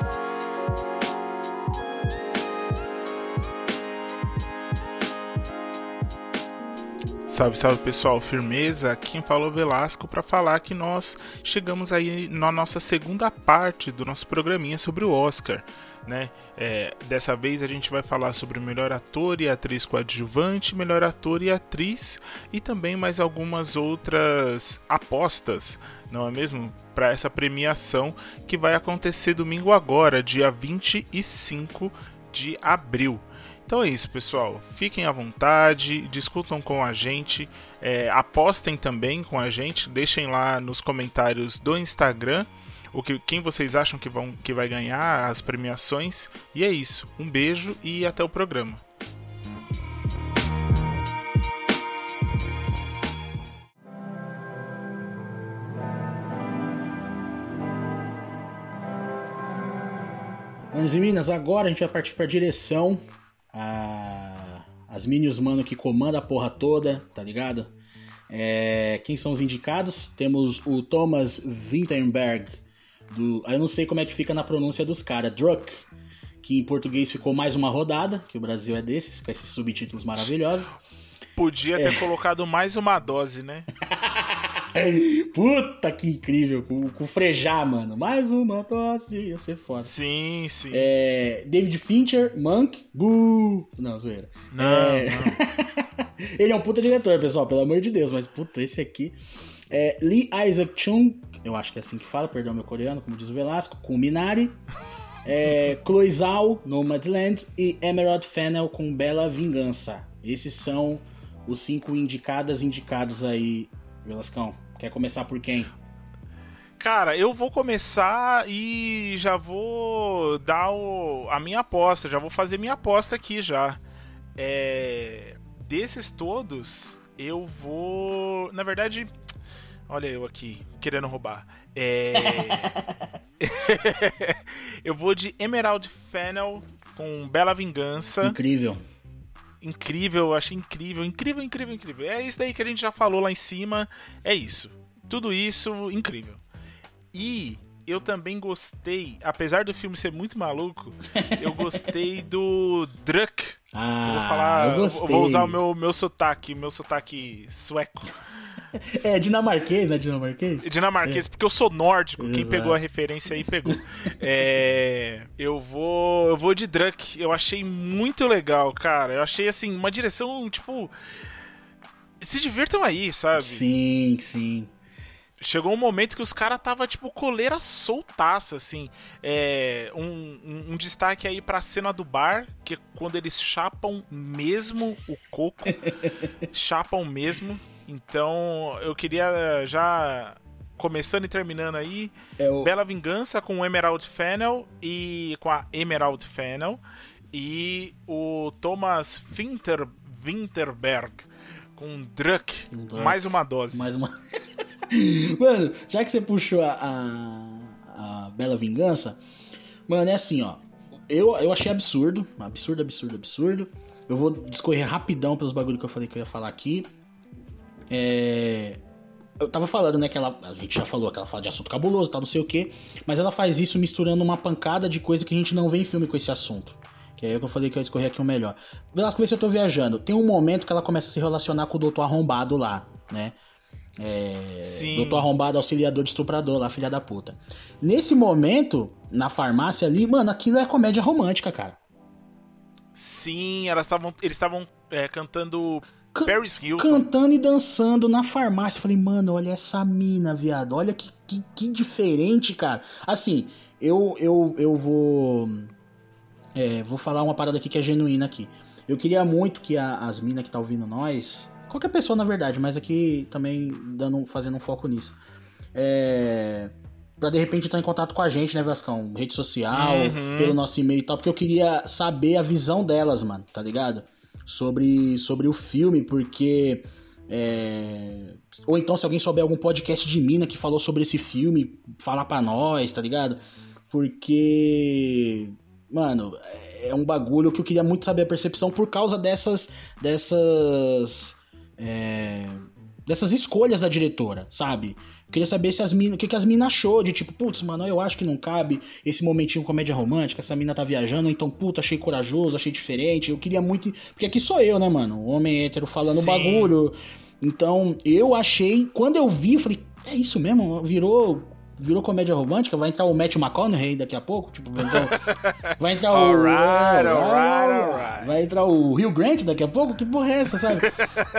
Thank you. Salve, salve pessoal, firmeza. Quem falou Velasco para falar que nós chegamos aí na nossa segunda parte do nosso programinha sobre o Oscar. Né? É, dessa vez a gente vai falar sobre o melhor ator e atriz coadjuvante, melhor ator e atriz e também mais algumas outras apostas, não é mesmo? Para essa premiação que vai acontecer domingo agora, dia 25 de abril. Então é isso, pessoal. Fiquem à vontade, discutam com a gente, é, apostem também com a gente, deixem lá nos comentários do Instagram o que, quem vocês acham que, vão, que vai ganhar as premiações. E é isso. Um beijo e até o programa. Manos e Minas, agora a gente vai partir para a direção a, as minions mano que comanda a porra toda, tá ligado? É, quem são os indicados? Temos o Thomas Winterberg, do, eu não sei como é que fica na pronúncia dos caras, Druck, que em português ficou mais uma rodada, que o Brasil é desses, com esses subtítulos maravilhosos. Podia ter é. colocado mais uma dose, né? Puta que incrível, com, com frejar, mano. Mais uma tosse, ia ser foda. Sim, sim. É, David Fincher, Monk, Boo. Não, zoeira. Não, é... não. Ele é um puta diretor, pessoal, pelo amor de Deus, mas puta, esse aqui. É, Lee Isaac Chung, eu acho que é assim que fala, perdão meu coreano, como diz o Velasco, com Minari. É, Chloe Zhao, Nomadland e Emerald Fennel com Bela Vingança. Esses são os cinco indicadas indicados aí, Velascão. Quer começar por quem? Cara, eu vou começar e já vou dar o, a minha aposta, já vou fazer minha aposta aqui já. É, desses todos, eu vou. Na verdade, olha eu aqui, querendo roubar. É... eu vou de Emerald Fennel com Bela Vingança. Incrível incrível, achei incrível, incrível, incrível, incrível. É isso daí que a gente já falou lá em cima. É isso. Tudo isso, incrível. E eu também gostei, apesar do filme ser muito maluco, eu gostei do Druck. Ah, eu vou falar, eu gostei. vou usar o meu, meu sotaque, meu sotaque sueco. É dinamarquês, né? Dinamarquês? Dinamarquês, é. porque eu sou nórdico. Exato. Quem pegou a referência aí pegou. é, eu vou. Eu vou de Druck. Eu achei muito legal, cara. Eu achei assim, uma direção, tipo. Se divirtam aí, sabe? Sim, sim chegou um momento que os caras tava tipo coleira soltaça, assim. É, um, um, um, destaque aí pra cena do bar, que é quando eles chapam mesmo o coco. chapam mesmo. Então eu queria já. Começando e terminando aí, é o... Bela Vingança com o Emerald Fennel e com a Emerald Fennel e o Thomas Winter, Winterberg com Druck, Druck. mais uma dose. Mais uma. Mano, já que você puxou a, a, a, Bela Vingança, mano, é assim, ó. Eu, eu achei absurdo, absurdo, absurdo, absurdo. Eu vou discorrer rapidão pelos bagulhos que eu falei que eu ia falar aqui. É, eu tava falando, né, que ela. A gente já falou que ela fala de assunto cabuloso, tal, não sei o quê. Mas ela faz isso misturando uma pancada de coisa que a gente não vê em filme com esse assunto. Que é aí que eu falei que eu ia escorrer aqui o melhor. Velasco, vê se eu tô viajando. Tem um momento que ela começa a se relacionar com o doutor arrombado lá, né? É, Sim. Doutor Arrombado, auxiliador de estuprador lá, filha da puta. Nesse momento, na farmácia ali, mano, aquilo é comédia romântica, cara. Sim, elas estavam. Eles estavam é, cantando Can Paris Hilton. Cantando e dançando na farmácia. Falei, mano, olha essa mina, viado. Olha que, que, que diferente, cara. Assim, eu, eu, eu vou. É, vou falar uma parada aqui que é genuína aqui. Eu queria muito que a, as minas que tá ouvindo nós Qualquer pessoa, na verdade, mas aqui também dando, fazendo um foco nisso. É. Pra de repente estar em contato com a gente, né, Vascão? Rede social, uhum. pelo nosso e-mail e tal, porque eu queria saber a visão delas, mano, tá ligado? Sobre, sobre o filme, porque. É... Ou então, se alguém souber algum podcast de mina que falou sobre esse filme, falar pra nós, tá ligado? Porque. Mano, é um bagulho que eu queria muito saber a percepção por causa dessas. dessas é, dessas escolhas da diretora, sabe? Queria saber se as mina, o que, que as minas achou de tipo, putz, mano, eu acho que não cabe esse momentinho comédia romântica, essa mina tá viajando, então, puta, achei corajoso, achei diferente. Eu queria muito. Porque aqui sou eu, né, mano? Homem hétero falando Sim. bagulho. Então, eu achei. Quando eu vi, eu falei, é isso mesmo? Virou virou comédia romântica, vai entrar o Matthew McConaughey daqui a pouco, tipo, vai entrar, vai entrar o alright, alright, alright. vai entrar o Rio Grant daqui a pouco, que porra é essa, sabe?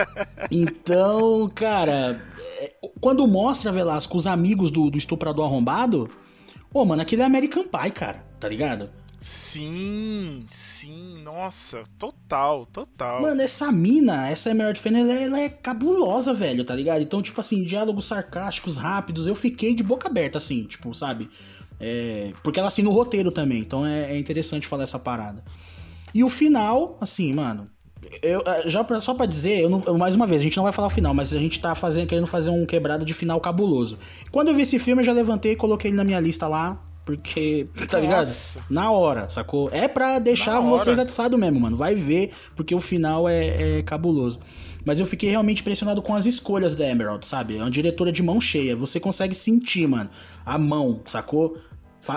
então, cara, é, quando mostra Velasco os amigos do, do estuprador arrombado, ô, mano, aquele é American Pie, cara, tá ligado? Sim, sim, nossa, total, total. Mano, essa mina, essa Emerald Fennel, ela, ela, é cabulosa, velho, tá ligado? Então, tipo assim, diálogos sarcásticos, rápidos, eu fiquei de boca aberta, assim, tipo, sabe? É, porque ela assina o roteiro também, então é, é, interessante falar essa parada. E o final, assim, mano, eu, é, já pra, só pra dizer, não, mais uma vez, a gente não vai falar o final, mas a gente tá fazendo, querendo fazer um quebrado de final cabuloso. Quando eu vi esse filme, eu já levantei e coloquei ele na minha lista lá, porque, tá Nossa. ligado? Na hora, sacou? É pra deixar vocês atiçados mesmo, mano. Vai ver, porque o final é, é cabuloso. Mas eu fiquei realmente impressionado com as escolhas da Emerald, sabe? É uma diretora de mão cheia. Você consegue sentir, mano, a mão, sacou?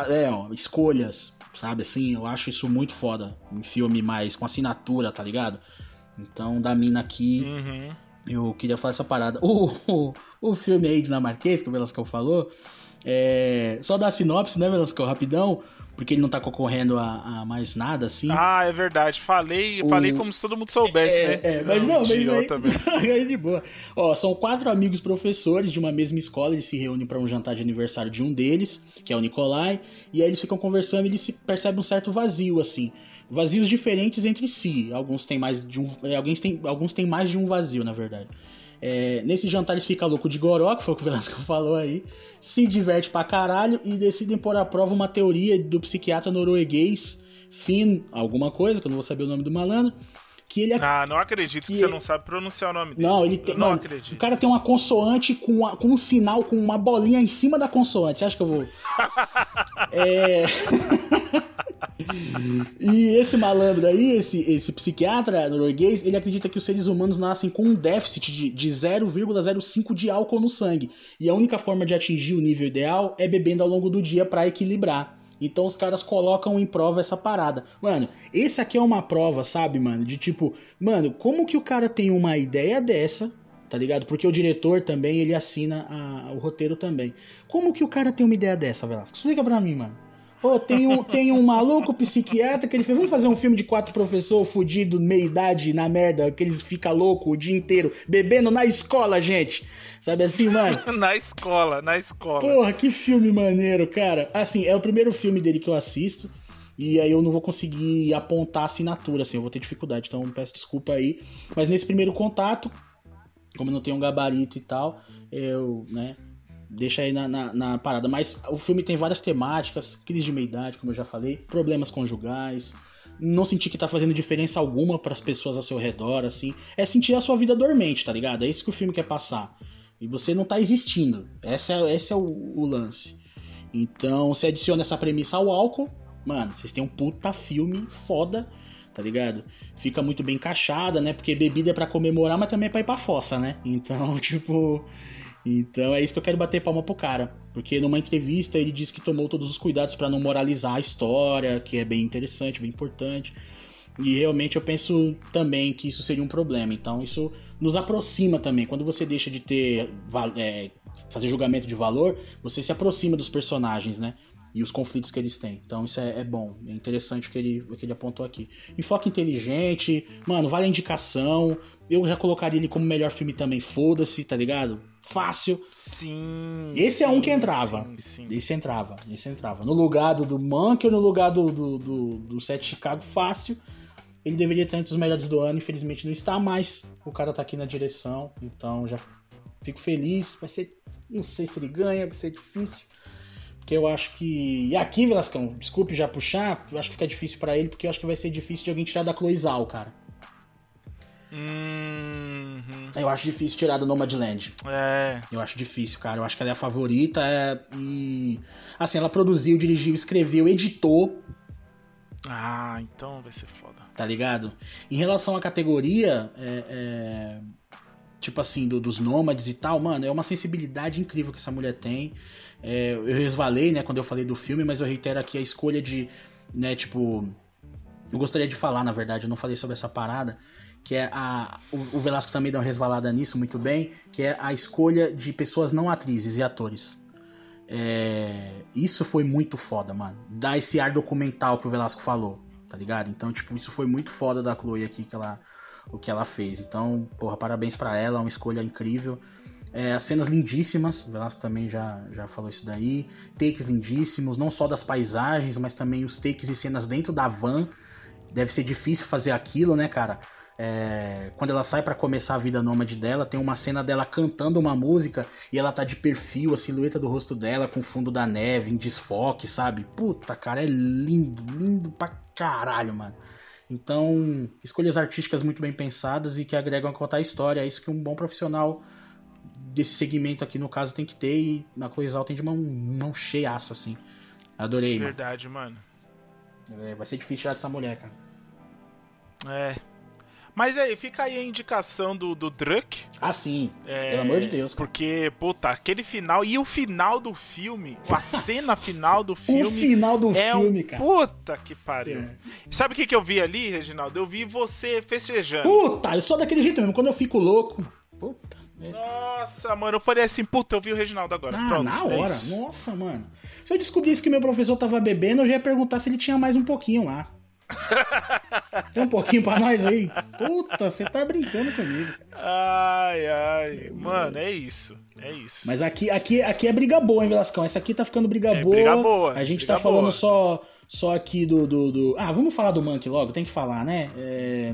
É, ó, escolhas, sabe? Assim, eu acho isso muito foda. Em filme mais com assinatura, tá ligado? Então, da mina aqui, uhum. eu queria falar essa parada. O, o, o filme aí dinamarquês, que o Velasco falou, é, só dar sinopse, né, Velasco, rapidão, porque ele não tá concorrendo a, a, mais nada, assim. Ah, é verdade. Falei, o... falei como se todo mundo soubesse, é, né? É, mas não, mas aí, de boa. Ó, são quatro amigos professores de uma mesma escola, eles se reúnem para um jantar de aniversário de um deles, que é o Nikolai, e aí eles ficam conversando e eles percebem um certo vazio, assim. Vazios diferentes entre si. Alguns têm mais de um. É, alguns têm, alguns têm mais de um vazio, na verdade. É, nesse jantar eles ficam louco de goró, que foi o que o Velasco falou aí, se diverte pra caralho e decidem pôr à prova uma teoria do psiquiatra norueguês Finn, alguma coisa, que eu não vou saber o nome do malandro, que ele... Ah, não acredito que, que você não sabe pronunciar o nome dele. Não, ele tem... Não mano, acredito. O cara tem uma consoante com, uma, com um sinal, com uma bolinha em cima da consoante. Você acha que eu vou... é... e esse malandro aí, esse, esse psiquiatra norueguês, ele acredita que os seres humanos nascem com um déficit de, de 0,05 de álcool no sangue. E a única forma de atingir o nível ideal é bebendo ao longo do dia para equilibrar. Então os caras colocam em prova essa parada. Mano, esse aqui é uma prova, sabe, mano? De tipo, mano, como que o cara tem uma ideia dessa, tá ligado? Porque o diretor também, ele assina a, o roteiro também. Como que o cara tem uma ideia dessa, Velasco? Explica pra mim, mano. Pô, tem um, tem um maluco psiquiatra que ele fez, vamos fazer um filme de quatro professores fudido, meia idade, na merda, que eles ficam loucos o dia inteiro, bebendo na escola, gente. Sabe assim, mano? na escola, na escola. Porra, que filme maneiro, cara. Assim, é o primeiro filme dele que eu assisto. E aí eu não vou conseguir apontar a assinatura, assim, eu vou ter dificuldade, então peço desculpa aí. Mas nesse primeiro contato, como eu não tenho um gabarito e tal, eu, né, deixa aí na, na, na, parada. Mas o filme tem várias temáticas, crise de meia-idade, como eu já falei, problemas conjugais, não sentir que tá fazendo diferença alguma para as pessoas ao seu redor, assim. É sentir a sua vida dormente, tá ligado? É isso que o filme quer passar. E você não tá existindo. Esse é, esse é o, o lance. Então, você adiciona essa premissa ao álcool, mano, vocês têm um puta filme foda, tá ligado? Fica muito bem encaixada, né? Porque bebida é pra comemorar, mas também é pra ir pra fossa, né? Então, tipo. Então é isso que eu quero bater palma pro cara. Porque numa entrevista ele disse que tomou todos os cuidados para não moralizar a história, que é bem interessante, bem importante. E realmente eu penso também que isso seria um problema. Então isso nos aproxima também. Quando você deixa de ter. É, fazer julgamento de valor, você se aproxima dos personagens, né? E os conflitos que eles têm. Então isso é, é bom. É interessante o que ele, o que ele apontou aqui. Enfoque inteligente, mano, vale a indicação. Eu já colocaria ele como melhor filme também, foda-se, tá ligado? Fácil. Sim. Esse é um que entrava. Sim, sim. Esse entrava, esse entrava. No lugar do, do Monk ou no lugar do, do, do, do Sete Chicago, fácil. Ele deveria estar entre os melhores do ano, infelizmente não está, mas o cara tá aqui na direção, então já fico feliz. Vai ser. Não sei se ele ganha, vai ser difícil. Porque eu acho que. E aqui, Velascão, desculpe já puxar, eu acho que fica difícil para ele, porque eu acho que vai ser difícil de alguém tirar da Cloizal, cara. Uhum. Eu acho difícil tirar do Nomadland. É. Eu acho difícil, cara. Eu acho que ela é a favorita. É... E. Assim, ela produziu, dirigiu, escreveu, editou. Ah, então vai ser foda. Tá ligado? Em relação à categoria, é, é... tipo assim, do, dos nômades e tal, mano, é uma sensibilidade incrível que essa mulher tem. É, eu resvalei, né, quando eu falei do filme, mas eu reitero aqui a escolha de, né, tipo. Eu gostaria de falar, na verdade, eu não falei sobre essa parada, que é a. O, o Velasco também deu uma resvalada nisso muito bem, que é a escolha de pessoas não atrizes e atores. É, isso foi muito foda, mano. Dá esse ar documental que o Velasco falou, tá ligado? Então, tipo, isso foi muito foda da Chloe aqui, que ela, o que ela fez. Então, porra, parabéns para ela, uma escolha incrível. É, as cenas lindíssimas, o Velasco também já, já falou isso daí. Takes lindíssimos, não só das paisagens, mas também os takes e cenas dentro da van. Deve ser difícil fazer aquilo, né, cara? É, quando ela sai para começar a vida nômade dela, tem uma cena dela cantando uma música e ela tá de perfil, a silhueta do rosto dela com o fundo da neve, em desfoque, sabe? Puta, cara, é lindo, lindo pra caralho, mano. Então, escolhas artísticas muito bem pensadas e que agregam a contar a história. É isso que um bom profissional desse segmento aqui, no caso, tem que ter. E na Coisal tem de mão, mão cheiaça, assim. Adorei, Verdade, mano. mano. É, vai ser difícil tirar dessa mulher, cara. É. Mas aí, fica aí a indicação do, do Druck. Ah, sim. É, Pelo amor de Deus, cara. Porque, puta, aquele final. E o final do filme, a cena final do O filme. final do é filme, um, cara. Puta que pariu. É. Sabe o que, que eu vi ali, Reginaldo? Eu vi você festejando. Puta, eu sou daquele jeito mesmo. Quando eu fico louco. Puta. é. Nossa, mano, eu falei assim, puta, eu vi o Reginaldo agora. Ah, Pronto, na é hora. isso. Nossa, mano. Se eu descobrisse que meu professor tava bebendo, eu já ia perguntar se ele tinha mais um pouquinho lá. Tem um pouquinho pra nós aí? Puta, você tá brincando comigo. Ai, ai. Mano, é isso. É isso. Mas aqui, aqui, aqui é briga boa, hein, Velascão? Essa aqui tá ficando briga, É, boa. briga boa, A gente briga tá falando boa. só, só aqui do, do, do- Ah, vamos falar do Monkey logo? Tem que falar, né? É...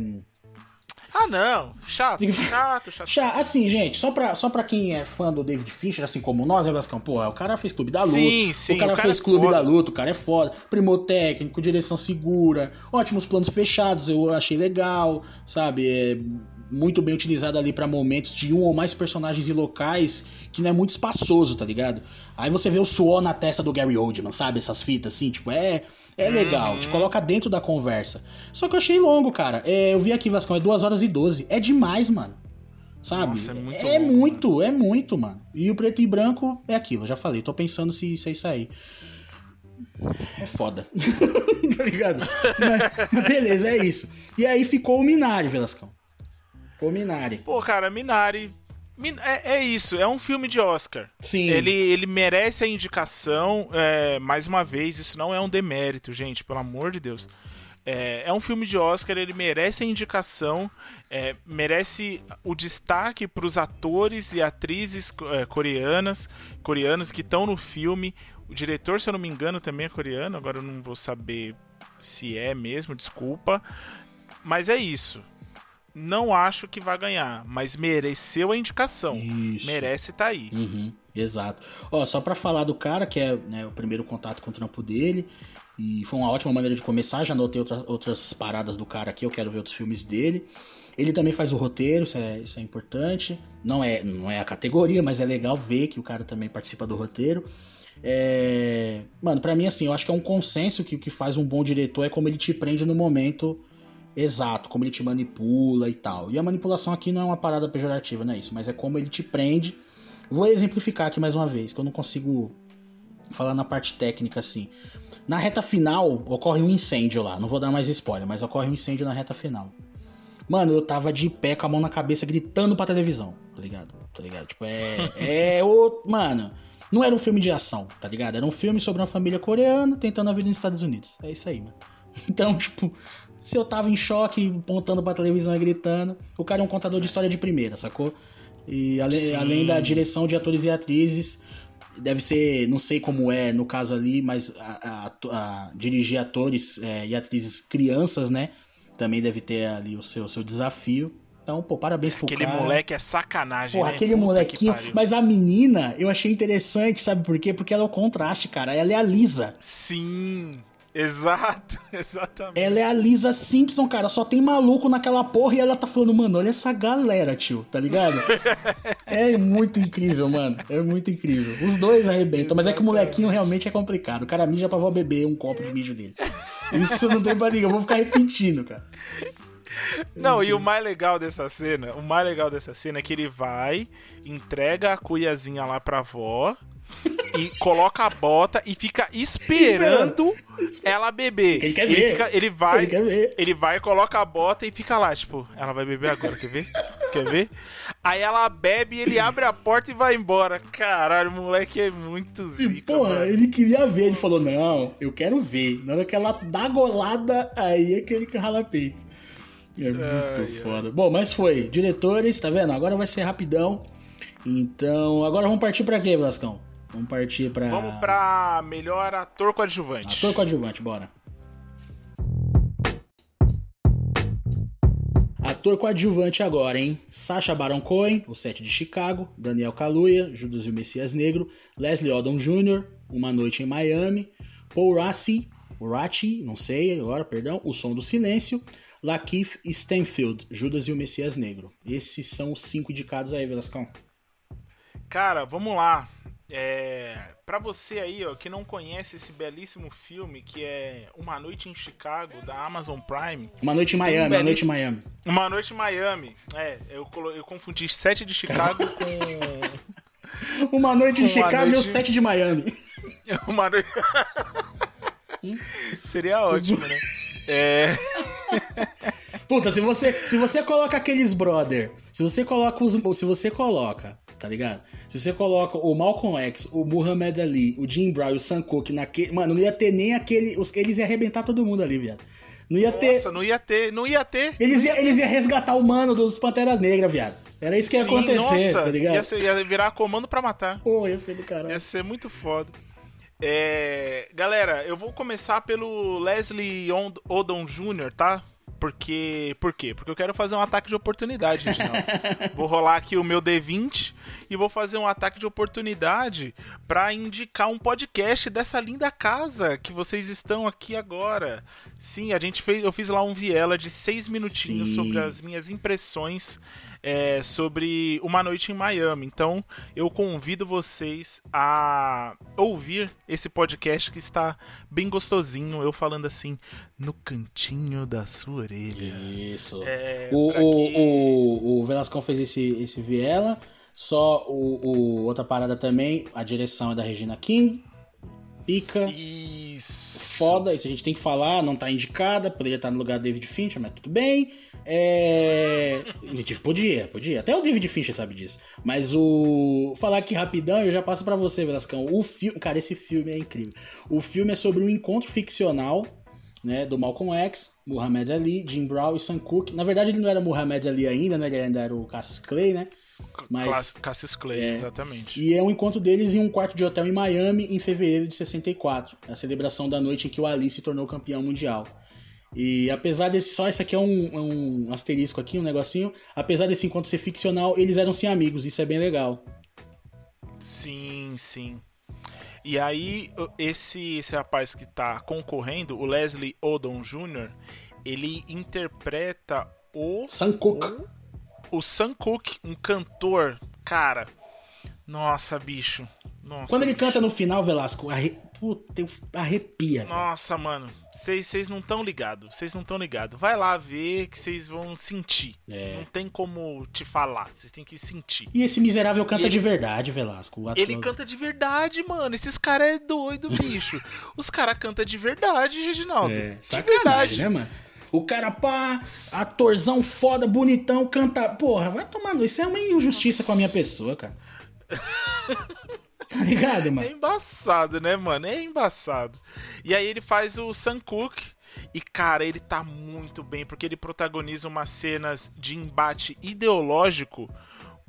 Ah, não. Chato, chato, chato. Chá, assim, gente, só pra, só pra quem é fã do David Fincher, assim como nós, né, Velascão? Pô, o cara fez Clube da Luta. Sim, sim, o cara o cara fez é Clube foda. da Luta, o cara é foda. Primor técnico, direção segura, ótimos planos fechados, eu achei legal, sabe? É muito bem utilizado ali pra momentos de um ou mais personagens e locais que não é muito espaçoso, tá ligado? Aí você vê o suor na testa do Gary Oldman, sabe? Essas fitas assim, tipo, é. É legal, Uhum. te coloca dentro da conversa. Só que eu achei longo, cara. É, eu vi aqui, Vascão, é 2 horas e 12. É demais, mano. Sabe? Nossa, é muito é longo, muito, é muito, mano. E o preto e branco é aquilo, eu já falei. Tô pensando se, se é isso aí. É foda. tá ligado? Mas, mas beleza, é isso. E aí ficou o Minari, Velascão. Ficou o Minari. Pô, cara, Minari. É, é isso, é um filme de Oscar. Sim. Ele, ele merece a indicação, é, mais uma vez, isso não é um demérito, gente, pelo amor de Deus. É, é um filme de Oscar, ele merece a indicação, é, merece o destaque para os atores e atrizes é, coreanas, coreanos que estão no filme. O diretor, se eu não me engano, também é coreano, agora eu não vou saber se é mesmo, desculpa. Mas é isso. Não acho que vai ganhar, mas mereceu a indicação. Isso. Merece tá aí. Uhum, exato. Ó, só pra falar do cara, que é né, o primeiro contato com o trampo dele. E foi uma ótima maneira de começar. Já notei outras, outras paradas do cara aqui, eu quero ver outros filmes dele. Ele também faz o roteiro, isso é, isso é importante. Não é, não é a categoria, mas é legal ver que o cara também participa do roteiro. É... Mano, pra mim, assim, eu acho que é um consenso que o que faz um bom diretor é como ele te prende no momento exato, como ele te manipula e tal. E a manipulação aqui não é uma parada pejorativa, não é isso, mas é como ele te prende. Vou exemplificar aqui mais uma vez, que eu não consigo falar na parte técnica assim. Na reta final ocorre um incêndio lá, não vou dar mais spoiler, mas ocorre um incêndio na reta final. Mano, eu tava de pé com a mão na cabeça gritando pra televisão, tá ligado? Tá ligado? Tipo, é. É o. Mano, não era um filme de ação, tá ligado? Era um filme sobre uma família coreana tentando a vida nos Estados Unidos. É isso aí, mano. Então, tipo, se eu tava em choque, apontando pra televisão e gritando, o cara é um contador de história de primeira, sacou? E ale- além da direção de atores e atrizes, deve ser, não sei como é no caso ali, mas a, a- a- dirigir atores é, e atrizes crianças, né? Também deve ter ali o seu, seu desafio. Então, pô, parabéns pro Aquele cara. moleque é sacanagem, Porra, né? aquele Puta molequinho. Mas a menina, eu achei interessante, sabe por quê? Porque ela é o contraste, cara. Ela é a Lisa. Sim, exato, exatamente. Ela é a Lisa Simpson, cara. Só tem maluco naquela porra e ela tá falando, mano, olha essa galera, tio, tá ligado? é muito incrível, mano. É muito incrível. Os dois arrebentam, mas é que o molequinho realmente é complicado. O cara mija pra vó beber um copo de mijo dele. Isso não tem pra ninguém, eu vou ficar repetindo, cara. Não, e o mais legal dessa cena, o mais legal dessa cena é que ele vai, entrega a cuiazinha lá pra avó e coloca a bota e fica esperando ela beber. Ele quer ele, ver. fica- ele vai, Ele quer ver. ele vai, coloca a bota e fica lá, tipo, ela vai beber agora, quer ver? Quer ver? Aí ela bebe, ele abre a porta e vai embora. Caralho, o moleque é muito E, zica, porra, mano. ele queria ver. Ele falou: Não, eu quero ver. Na hora que ela dá golada, aí é que ele rala peito. É muito ai. foda. Bom, mas foi. Diretores, tá vendo? Agora vai ser rapidão. Então, agora vamos partir pra quê, Velascão? Vamos partir pra. Vamos pra melhor ator coadjuvante. Ator coadjuvante, bora. Ator coadjuvante agora, hein? Sacha Baron Cohen, O Sete de Chicago, Daniel Kaluuya, Judas e o Messias Negro, Leslie Odom Jr., Uma Noite em Miami, Paul Rassi, Rachi, não sei agora, perdão, O Som do Silêncio, Lakeith Stanfield, Judas e o Messias Negro. Esses são os cinco indicados aí, Velascão. Cara, vamos lá. É, para você aí, ó, que não conhece esse belíssimo filme que é Uma Noite em Chicago da Amazon Prime, Uma Noite em Miami, Uma Noite em Miami. Uma Noite em Miami. É, eu, colo- eu confundi Sete de Chicago com Uma Noite em Uma Chicago e o Noite- Sete de Miami. Uma Noite. Seria ótimo, né? É. Puta, se você, se você coloca aqueles brother, se você coloca os, se você coloca, tá ligado? Se você coloca o Malcolm X, o Muhammad Ali, o Jim Brown e o Sam Cooke naquele, mano, não ia ter nem aquele, os, eles iam arrebentar todo mundo ali, viado. Não ia ter, Nossa, não ia ter, não ia ter. eles iam, eles iam resgatar o mano dos Panteras Negras, viado. Era isso que ia Sim, acontecer, nossa, tá ligado? Ia, ser- ia virar comando pra matar. Pô, ia ser do caralho. Ia ser muito foda. É, galera, eu vou começar pelo Leslie Odom Jr., tá? Porque. Por quê? Porque eu quero fazer um ataque de oportunidade, vou rolar aqui o meu D20 e vou fazer um ataque de oportunidade pra indicar um podcast dessa linda casa que vocês estão aqui agora. Sim, a gente fez. Eu fiz lá um viela de seis minutinhos Sim. sobre as minhas impressões é, sobre Uma Noite em Miami. Então, eu convido vocês a ouvir esse podcast que está bem gostosinho. Eu falando assim, no cantinho da sua orelha. Isso. É, o, o, que- o, o Velascão fez esse, esse viela. Só o, o- outra parada também, a direção é da Regina King. Pica. Isso. Foda, isso a gente tem que falar, não tá indicada, poderia estar no lugar do David Fincher, mas tudo bem. É. Gente, podia, podia. Até o David Fincher sabe disso. Mas o. Falar aqui rapidão, eu já passo pra você, Velascão. O filme. Cara, esse filme é incrível. O filme é sobre um encontro ficcional. Né, do Malcolm X, Muhammad Ali, Jim Brown e Sam Cooke. Na verdade, ele não era Muhammad Ali ainda, né? Ele ainda era o Cassius Clay, né? Mas- Cassius Clay, é. exatamente. E é um encontro deles em um quarto de hotel em Miami em fevereiro de 64, a celebração da noite em que o Ali se tornou campeão mundial. E apesar desse. Só isso aqui é um, é um asterisco aqui, um negocinho. Apesar desse encontro ser ficcional, eles eram sim amigos, isso é bem legal. Sim, sim. E aí, esse, esse rapaz que tá concorrendo, o Leslie Odom Jr., ele interpreta o Sam Cooke. o Sam Cooke, um cantor, cara. Nossa, bicho. Nossa. Quando ele canta no final, Velasco, arre... Puta, arrepia. velho. Nossa, mano. Vocês não estão ligados. Vocês não estão ligados. Vai lá ver que vocês vão sentir. É. Não tem como te falar. Vocês têm que sentir. E esse miserável canta ele- de verdade, Velasco. o. Ele canta de verdade, mano. Esses caras é doido, bicho. Os caras cantam de verdade, Reginaldo. É, de sacanagem, verdade. né, mano? O cara, pá, atorzão foda, bonitão, canta. Porra, vai tomando. Isso é uma injustiça com a minha pessoa, cara. tá ligado, É mano? embaçado, né, mano? É embaçado. E aí ele faz o Sam Cooke. E, cara, ele tá muito bem, porque ele protagoniza umas cenas de embate ideológico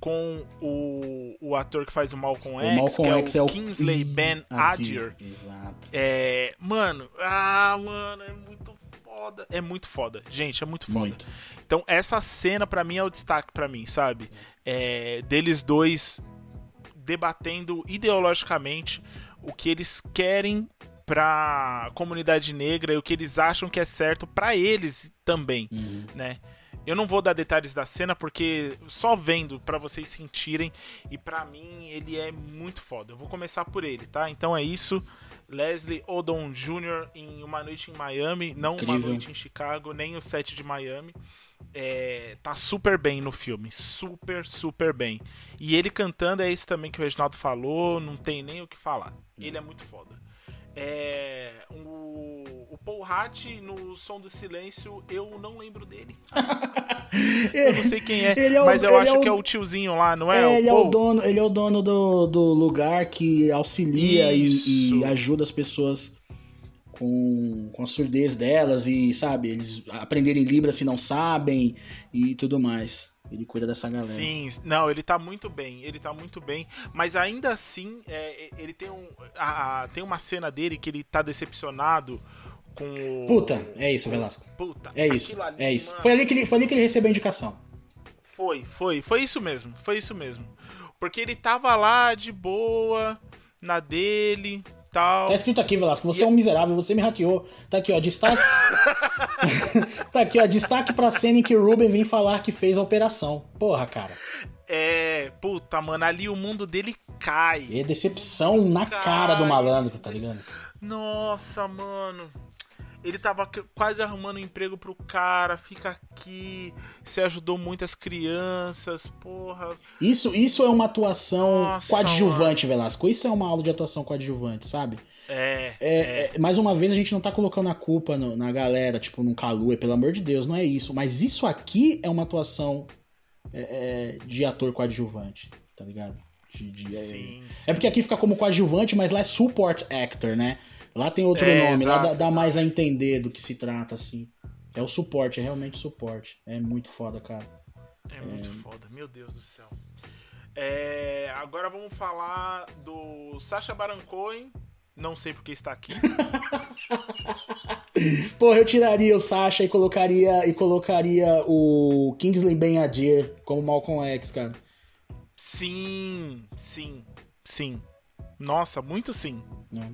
com o, o ator que faz o Malcolm O X, Malcolm que X é é o o Kingsley Ben Adir. Exato. É, mano, ah, mano, é muito foda. É muito foda. Gente, é muito foda. Muito. Então, essa cena pra mim é o destaque pra mim, sabe? É, deles dois debatendo ideologicamente o que eles querem pra comunidade negra e o que eles acham que é certo pra eles também, Uhum. né? Eu não vou dar detalhes da cena porque só vendo pra vocês sentirem e pra mim ele é muito foda. Eu vou começar por ele, tá? Então é isso. Leslie Odom Jr. em Uma Noite em Miami, não Incrível. Uma Noite em Chicago, nem o set de Miami. É, tá super bem no filme, super, super bem. E ele cantando é isso também que o Reginaldo falou, não tem nem o que falar. Ele é muito foda. É, o, o Paul Hatt no Som do Silêncio, eu não lembro dele. eu não sei quem é, Ele é o- mas eu acho é o- que é o tiozinho lá, não é? É, o ele, é o dono, ele é o dono do, do lugar que auxilia e, e ajuda as pessoas com, com a surdez delas e, sabe, eles aprenderem Libra se não sabem e tudo mais. Ele cuida dessa galera. Sim, não, ele tá muito bem, ele tá muito bem, mas ainda assim, é, ele tem um. a- a- tem uma cena dele que ele tá decepcionado com o. Puta, é isso, Velasco. Puta, É isso, ali, é isso. mano, Foi ali, que ele, foi ali que ele recebeu a indicação. Foi, foi, foi isso mesmo, foi isso mesmo. Porque ele tava lá de boa, na dele, tal. Tá escrito aqui, Velasco, você é um miserável, você me hackeou. Tá aqui, ó, destaque. tá aqui, ó, destaque pra cena em que o Ruben vem falar que fez a operação. Porra, cara. É, puta, mano, ali o mundo dele cai. É decepção na cara do malandro, tá ligado? Nossa, mano. Ele tava quase arrumando um emprego pro cara, fica aqui, você ajudou muitas crianças, porra. Isso, isso é uma atuação Nossa, coadjuvante, Velasco. Isso é uma aula de atuação coadjuvante, sabe? É, É, é, mais uma vez, a gente não tá colocando a culpa no- na galera, tipo, num Calua, pelo amor de Deus, não é isso. Mas isso aqui é uma atuação é, é, de ator coadjuvante, tá ligado? De- de- é- sim, É porque aqui fica como coadjuvante, mas lá é support actor, né? Lá tem outro É, nome, lá exato, dá, dá exato. mais a entender do que se trata, assim. É o suporte, é realmente suporte. É muito foda, cara. É muito foda, meu Deus do céu. É, agora vamos falar do Sacha Baron Cohen. Não sei porque está aqui. Porra, eu tiraria o Sasha e colocaria e colocaria o Kingsley Ben-Adir como Malcolm X, cara. Sim, sim, sim. Nossa, muito sim. Né?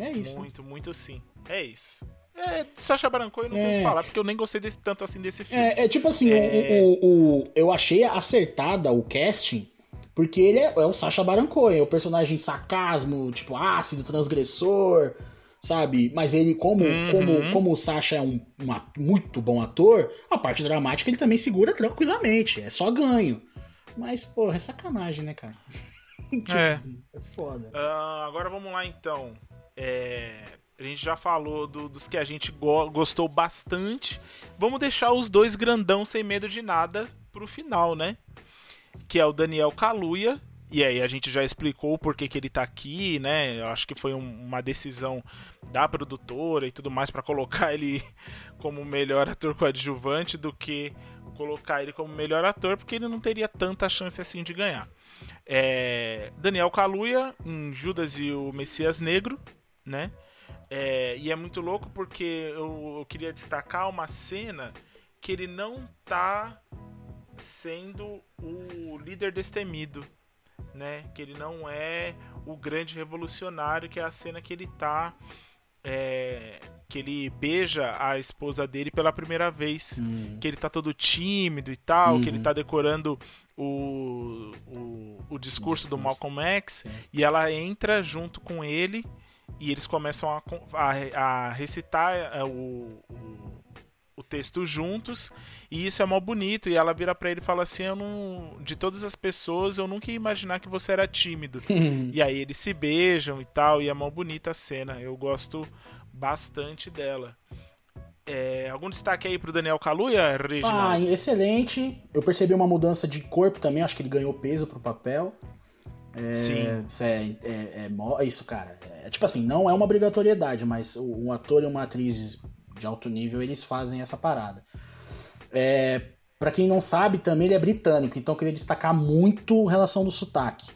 É isso. Muito, muito sim. É isso. É, Sacha Baron Cohen eu não tenho o É. que falar, porque eu nem gostei desse, tanto assim desse filme. É, é tipo assim, É. O, o- o- eu achei acertada o casting, porque ele é, é o Sacha Baron Cohen, é o personagem sarcasmo, tipo ácido, transgressor, sabe? Mas ele, como, Uhum. como, como o Sacha é um, um at- muito bom ator, a parte dramática ele também segura tranquilamente, é só ganho. Mas, porra, é sacanagem, né, cara? É. É foda. Ah, agora vamos lá então. É, a gente já falou do- dos que a gente go- gostou bastante. Vamos deixar os dois grandão sem medo de nada pro final, né? Que é o Daniel Kaluuya. E aí a gente já explicou o porquê que ele tá aqui, né? Eu acho que foi um- uma decisão da produtora e tudo mais pra colocar ele como melhor ator coadjuvante do que colocar ele como melhor ator, porque ele não teria tanta chance assim de ganhar. É, Daniel Kaluuya em Judas e o Messias Negro, né? É, e é muito louco porque eu, eu queria destacar uma cena que ele não tá sendo o líder destemido, né? Que ele não é o grande revolucionário, que é a cena que ele tá. é, que ele beija a esposa dele pela primeira vez Hum. que ele tá todo tímido e tal, que ele Uhum. tá decorando o, o, o discurso do discurso. Malcolm X, Sim. e ela entra junto com ele e eles começam a, a, a recitar é, o, o, o texto juntos, e isso é mó bonito, e ela vira pra ele e fala assim, eu não, de todas as pessoas, eu nunca ia imaginar que você era tímido. E aí eles se beijam e tal, e é mó bonita a cena. Eu gosto bastante dela. É, algum destaque aí pro Daniel Kaluuya, Ah, Reginaldo? excelente. Eu percebi uma mudança de corpo também, acho que ele ganhou peso pro papel. Sim. Isso é, é, é mo- isso, cara. É, tipo assim, não é uma obrigatoriedade, mas um ator e uma atriz de alto nível, eles fazem essa parada. É, para quem não sabe, também ele é britânico, então eu queria destacar muito a relação do sotaque.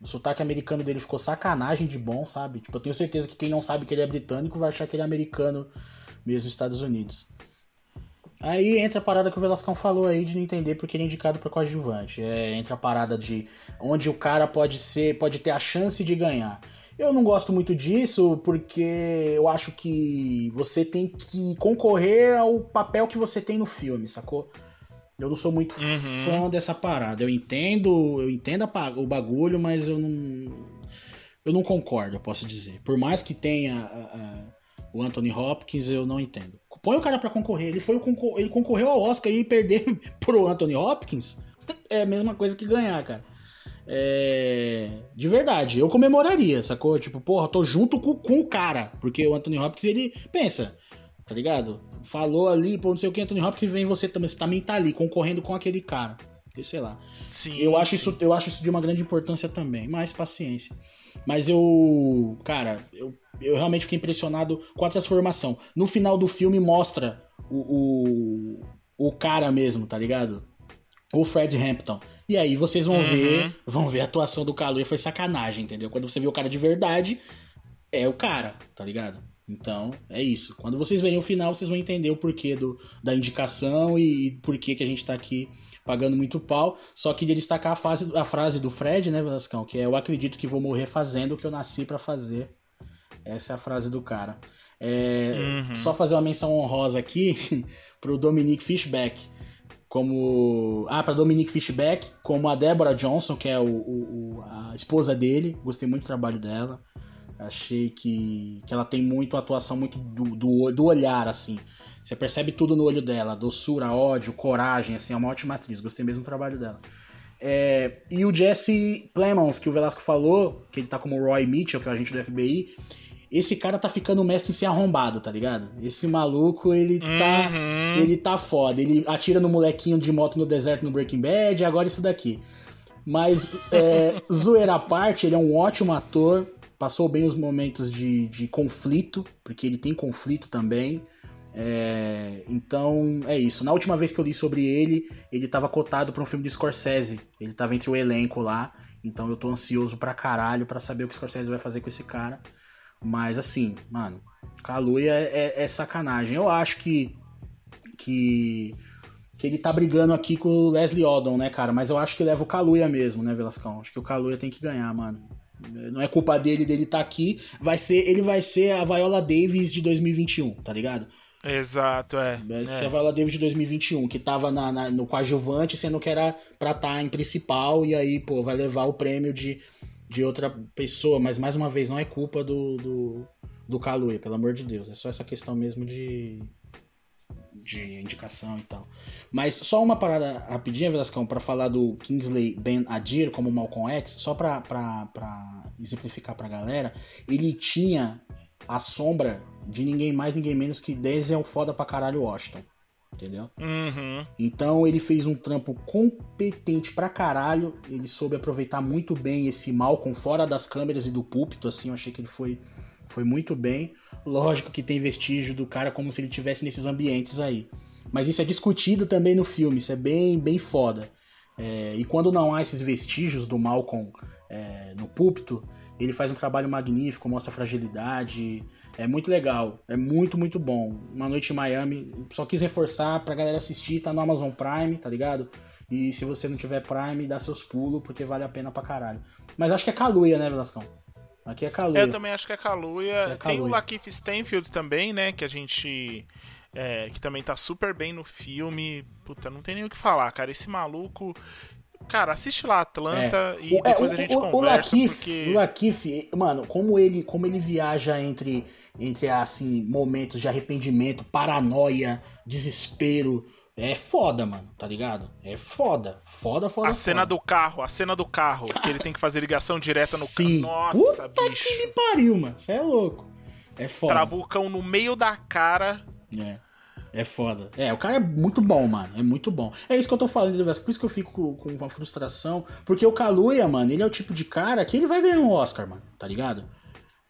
O sotaque americano dele ficou sacanagem de bom, sabe? Tipo, eu tenho certeza que quem não sabe que ele é britânico vai achar que ele é americano mesmo nos Estados Unidos. Aí entra a parada que o Velascão falou aí de não entender porque ele é indicado para coadjuvante. É, entra a parada de onde o cara pode ser, pode ter a chance de ganhar. Eu não gosto muito disso porque eu acho que você tem que concorrer ao papel que você tem no filme, sacou? Eu não sou muito Uhum. fã dessa parada. Eu entendo, eu entendo a o bagulho, mas eu não eu não concordo, eu posso dizer. Por mais que tenha uh, uh, o Anthony Hopkins, eu não entendo. Põe o cara para concorrer. Ele foi o ele concorreu ao Oscar e perder pro Anthony Hopkins é a mesma coisa que ganhar, cara. É... De verdade, eu comemoraria, sacou? Tipo, porra, tô junto com, com o cara. Porque o Anthony Hopkins, ele pensa, tá ligado? Falou ali, pô, não sei o que, Anthony Hopkins vem você também, você também tá ali, concorrendo com aquele cara. Sei lá. Sim, eu, acho Isso, eu acho isso de uma grande importância também. Mais paciência. Mas eu. Cara, eu, eu realmente fiquei impressionado com a transformação. No final do filme mostra o, o, o cara mesmo, tá ligado? O Fred Hampton. E aí vocês vão uhum. ver, vão ver a atuação do Kaluuya foi sacanagem, entendeu? Quando você vê o cara de verdade, é o cara, tá ligado? Então, é isso. Quando vocês verem o final, vocês vão entender o porquê do, da indicação e, e por que, que a gente tá aqui pagando muito pau. Só queria destacar a, fase, a frase do Fred, né, Velascão? Que é: Eu acredito que vou morrer fazendo o que eu nasci para fazer. Essa é a frase do cara. É, uhum. Só fazer uma menção honrosa aqui pro Dominique Fishback. Como. Ah, pra Dominique Fishback, como a Deborah Johnson, que é o, o, a esposa dele. Gostei muito do trabalho dela. Achei que, que ela tem muito atuação muito do, do, do olhar, assim. Você percebe tudo no olho dela, doçura, ódio, coragem, assim, é uma ótima atriz. Gostei mesmo do trabalho dela. É, e o Jesse Plemons, que o Velasco falou, que ele tá como Roy Mitchell, que é o agente do FBI, esse cara tá ficando mestre em ser arrombado, tá ligado? Esse maluco, ele tá. Uhum. Ele tá foda. Ele atira no molequinho de moto no deserto no Breaking Bad, e agora isso daqui. Mas, é, zoeira à parte, ele é um ótimo ator. Passou bem os momentos de, de conflito, porque ele tem conflito também. É, então é isso. Na última vez que eu li sobre ele, ele estava cotado para um filme de Scorsese. Ele estava entre o elenco lá. Então eu tô ansioso pra caralho pra saber o que o Scorsese vai fazer com esse cara. Mas assim, mano, Kaluuya é, é, é sacanagem. Eu acho que, que que ele tá brigando aqui com o Leslie Odom, né, cara? Mas eu acho que leva o Kaluuya mesmo, né, Velascão? Acho que o Kaluuya tem que ganhar, mano. Não é culpa dele dele tá aqui. Vai ser, ele vai ser a Viola Davis de 2021, tá ligado? Exato, é. Essa é. a Viola Davis de 2021, que tava na, na, no coadjuvante, sendo que era pra estar tá em principal, e aí, pô, vai levar o prêmio de, de outra pessoa, mas mais uma vez, não é culpa do, do, do Kaluuya, pelo amor de Deus. É só essa questão mesmo de, de indicação e tal. Mas só uma parada rapidinha, Velascão, para falar do Kingsley Ben Adir como Malcolm X, só pra, pra, pra exemplificar pra galera, ele tinha a sombra de ninguém mais, ninguém menos que Denzel foda pra caralho Washington. Entendeu? Uhum. Então ele fez um trampo competente pra caralho. Ele soube aproveitar muito bem esse Malcolm fora das câmeras e do púlpito. Assim, eu achei que ele foi, foi muito bem. Lógico que tem vestígio do cara como se ele tivesse nesses ambientes aí. Mas isso é discutido também no filme, isso é bem, bem foda. É, e quando não há esses vestígios do Malcolm é, no púlpito, ele faz um trabalho magnífico, mostra fragilidade. É muito legal, é muito, muito bom. Uma noite em Miami, só quis reforçar pra galera assistir, tá no Amazon Prime, tá ligado? E se você não tiver Prime, dá seus pulos, porque vale a pena pra caralho. Mas acho que é Kaluuya, né, Velascão? Aqui é Kaluuya. Eu também acho que é Kaluuya. É Tem o Lakeith Stanfield também, né, que a gente... É, que também tá super bem no filme. Puta, não tem nem o que falar, cara. Esse maluco, Cara, assiste lá Atlanta é. e é, depois é, o, a gente o, conversa. O porque... o Lakif, mano, como ele, como ele viaja entre, entre assim, momentos de arrependimento, paranoia, desespero. É foda, mano, tá ligado? É foda. Foda, foda. A cena do carro, a cena do carro, que ele tem que fazer ligação direta no Sim. carro. Nossa, Puta bicho. que me pariu, mano. Você é louco. É foda. Trabucão no meio da cara. É. É foda. É, o cara é muito bom, mano. É muito bom. É isso que eu tô falando, por isso que eu fico com uma frustração. Porque o Kaluuya, mano, ele é o tipo de cara que ele vai ganhar um Oscar, mano. Tá ligado?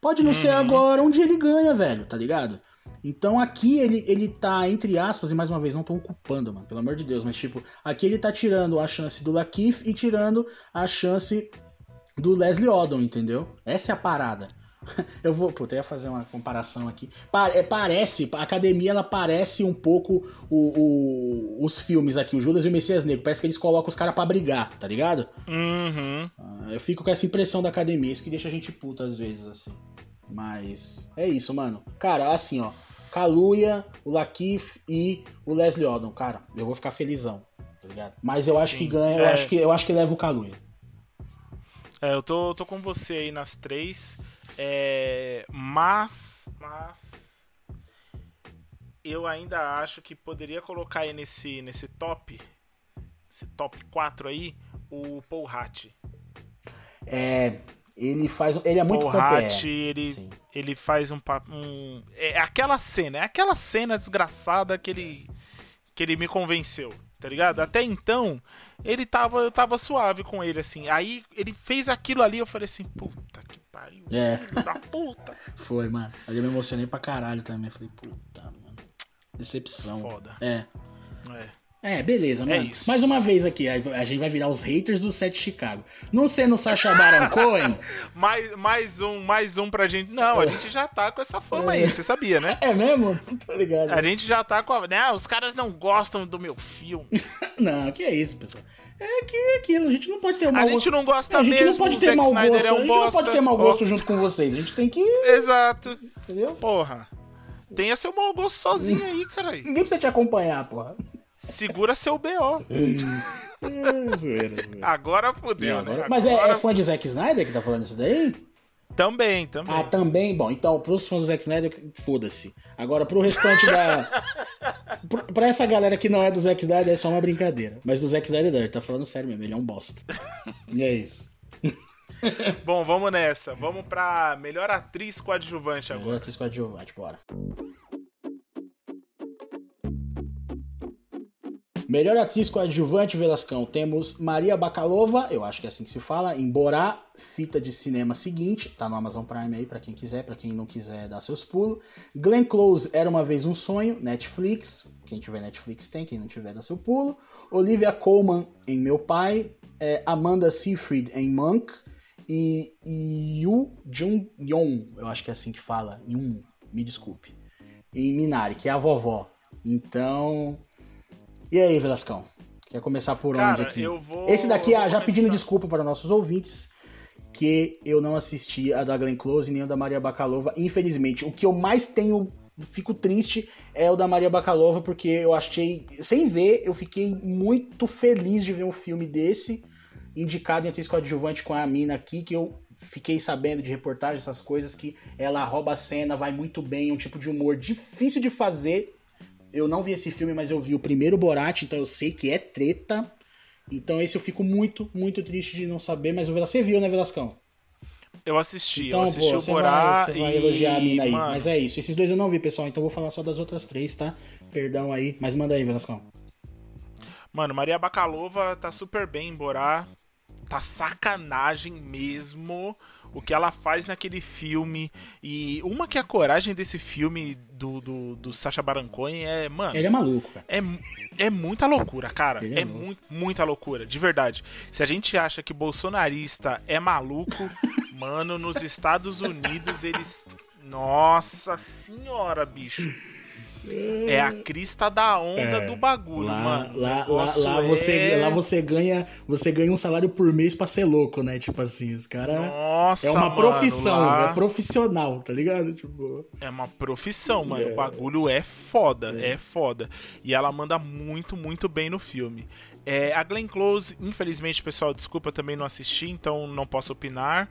Pode não uhum. ser agora, um dia ele ganha, velho, tá ligado? Então aqui ele, ele tá, entre aspas, e mais uma vez, não tô ocupando, mano, pelo amor de Deus, mas tipo, aqui ele tá tirando a chance do Lakif e tirando a chance do Leslie Odom, entendeu? Essa é a parada. Eu vou, puta, eu ia fazer uma comparação aqui. É, parece, a academia ela parece um pouco o, o, os filmes aqui, o Judas e o Messias Negro. Parece que eles colocam os caras pra brigar, tá ligado? Uhum. Ah, eu fico com essa impressão da academia, isso que deixa a gente puta às vezes, assim. Mas é isso, mano. Cara, assim, ó. Kaluuya, o Lakif e o Leslie Odom. Cara, eu vou ficar felizão, tá ligado? Mas eu acho Sim, que ganha, é. eu, acho que, eu acho que leva o Kaluuya. É, eu tô, tô com você aí nas três. É, mas. Mas. Eu ainda acho que poderia colocar aí nesse, nesse top. Esse top 4 aí. O Paul Hatt. É. Ele faz. Ele é muito Paul Hatt, ele, ele faz um, um. É aquela cena, é aquela cena desgraçada que ele. Que ele me convenceu, tá ligado? Até então, ele tava, eu tava suave com ele, assim. Aí ele fez aquilo ali, eu falei assim, puta pariu. É. Da puta. Foi, mano. Ali eu me emocionei pra caralho também. Eu falei, puta, mano. Decepção. Foda. É. É. É, beleza, mano. É isso. Mais uma vez aqui, a gente vai virar os haters do set Chicago. Não sendo Sacha Baron Cohen. mais, mais um, mais um pra gente. Não, a gente já tá com essa fama aí, você sabia, né? É mesmo? Tô ligado. A gente já tá com a. Né? Os caras não gostam do meu filme. não, que é isso, pessoal. É que é aquilo, a gente não pode ter um mau A gente não gosta A gente mesmo, não pode ter mau gosto. é um a gente não pode ter mau gosto junto com vocês. A gente tem que. Exato. Entendeu? Porra. Tenha seu mau gosto sozinho aí, caralho. Ninguém precisa te acompanhar, porra. Segura seu BO. É, zoeira, zoeira. Agora fodeu, né? Agora- Mas é, é fã de Zack Snyder que tá falando isso daí? Também, também. Ah, também? Bom, então, pros fãs do Zack Snyder, foda-se. Agora, pro restante da. pro- pra essa galera que não é do Zack Snyder, é só uma brincadeira. Mas do Zack Snyder, ele tá falando sério mesmo, ele é um bosta. E é isso. Bom, vamos nessa. Vamos pra melhor atriz coadjuvante Agora, agora. atriz coadjuvante, bora. Melhor atriz coadjuvante, Velascão. Temos Maria Bakalova, eu acho que é assim que se fala, em Borá, fita de cinema seguinte, tá no Amazon Prime aí pra quem quiser, pra quem não quiser dar seus pulos. Glenn Close, Era Uma Vez Um Sonho, Netflix, quem tiver Netflix tem, quem não tiver dá seu pulo. Olivia Colman, em Meu Pai. É, Amanda Seyfried, em Monk. E Yu Jung-yong, eu acho que é assim que fala, Yun, me desculpe, em Minari, que é a vovó. Então... E aí, Velascão? Quer começar por Cara, onde aqui? eu vou- Esse daqui, ah, já pedindo começar. desculpa para nossos ouvintes, que eu não assisti a da Glenn Close nem a da Maria Bakalova, infelizmente. O que eu mais tenho, fico triste, é o da Maria Bakalova, porque eu achei, sem ver, eu fiquei muito feliz de ver um filme desse, indicado em atriz coadjuvante com a mina aqui, que eu fiquei sabendo de reportagem, essas coisas, que ela rouba a cena, vai muito bem, é um tipo de humor difícil de fazer. Eu não vi esse filme, mas eu vi o primeiro Borat, então eu sei que é treta. Então esse eu fico muito, muito triste de não saber, mas você viu, né, Velascão? Eu assisti, Então, eu assisti pô, o você Borá vai, você vai e... elogiar a mina aí. Mano, Mas é isso. Esses dois eu não vi, pessoal, então eu vou falar só das outras três, tá? Perdão aí, mas manda aí, Velascão. Mano, Maria Bakalova tá super bem em Borá. Tá sacanagem mesmo o que ela faz naquele filme. E uma que é a coragem desse filme do, do, do Sacha Baron Cohen é, mano. Ele é maluco, cara. É, mu- é muita loucura, cara. Ele é É muito, muita loucura, de verdade. Se a gente acha que bolsonarista é maluco, mano, nos Estados Unidos eles. Nossa senhora, bicho. É a crista da onda É, do bagulho, Lá, mano. Lá, lá, lá você, é- lá você ganha você ganha um salário por mês pra ser louco, né? Tipo assim, os caras. Nossa, É uma mano, profissão, lá é profissional, tá ligado? Tipo. É uma profissão, mano. É. O bagulho é foda, é. foda. E ela manda muito, muito bem no filme. É, a Glenn Close, infelizmente, pessoal, desculpa, também não assisti, então não posso opinar.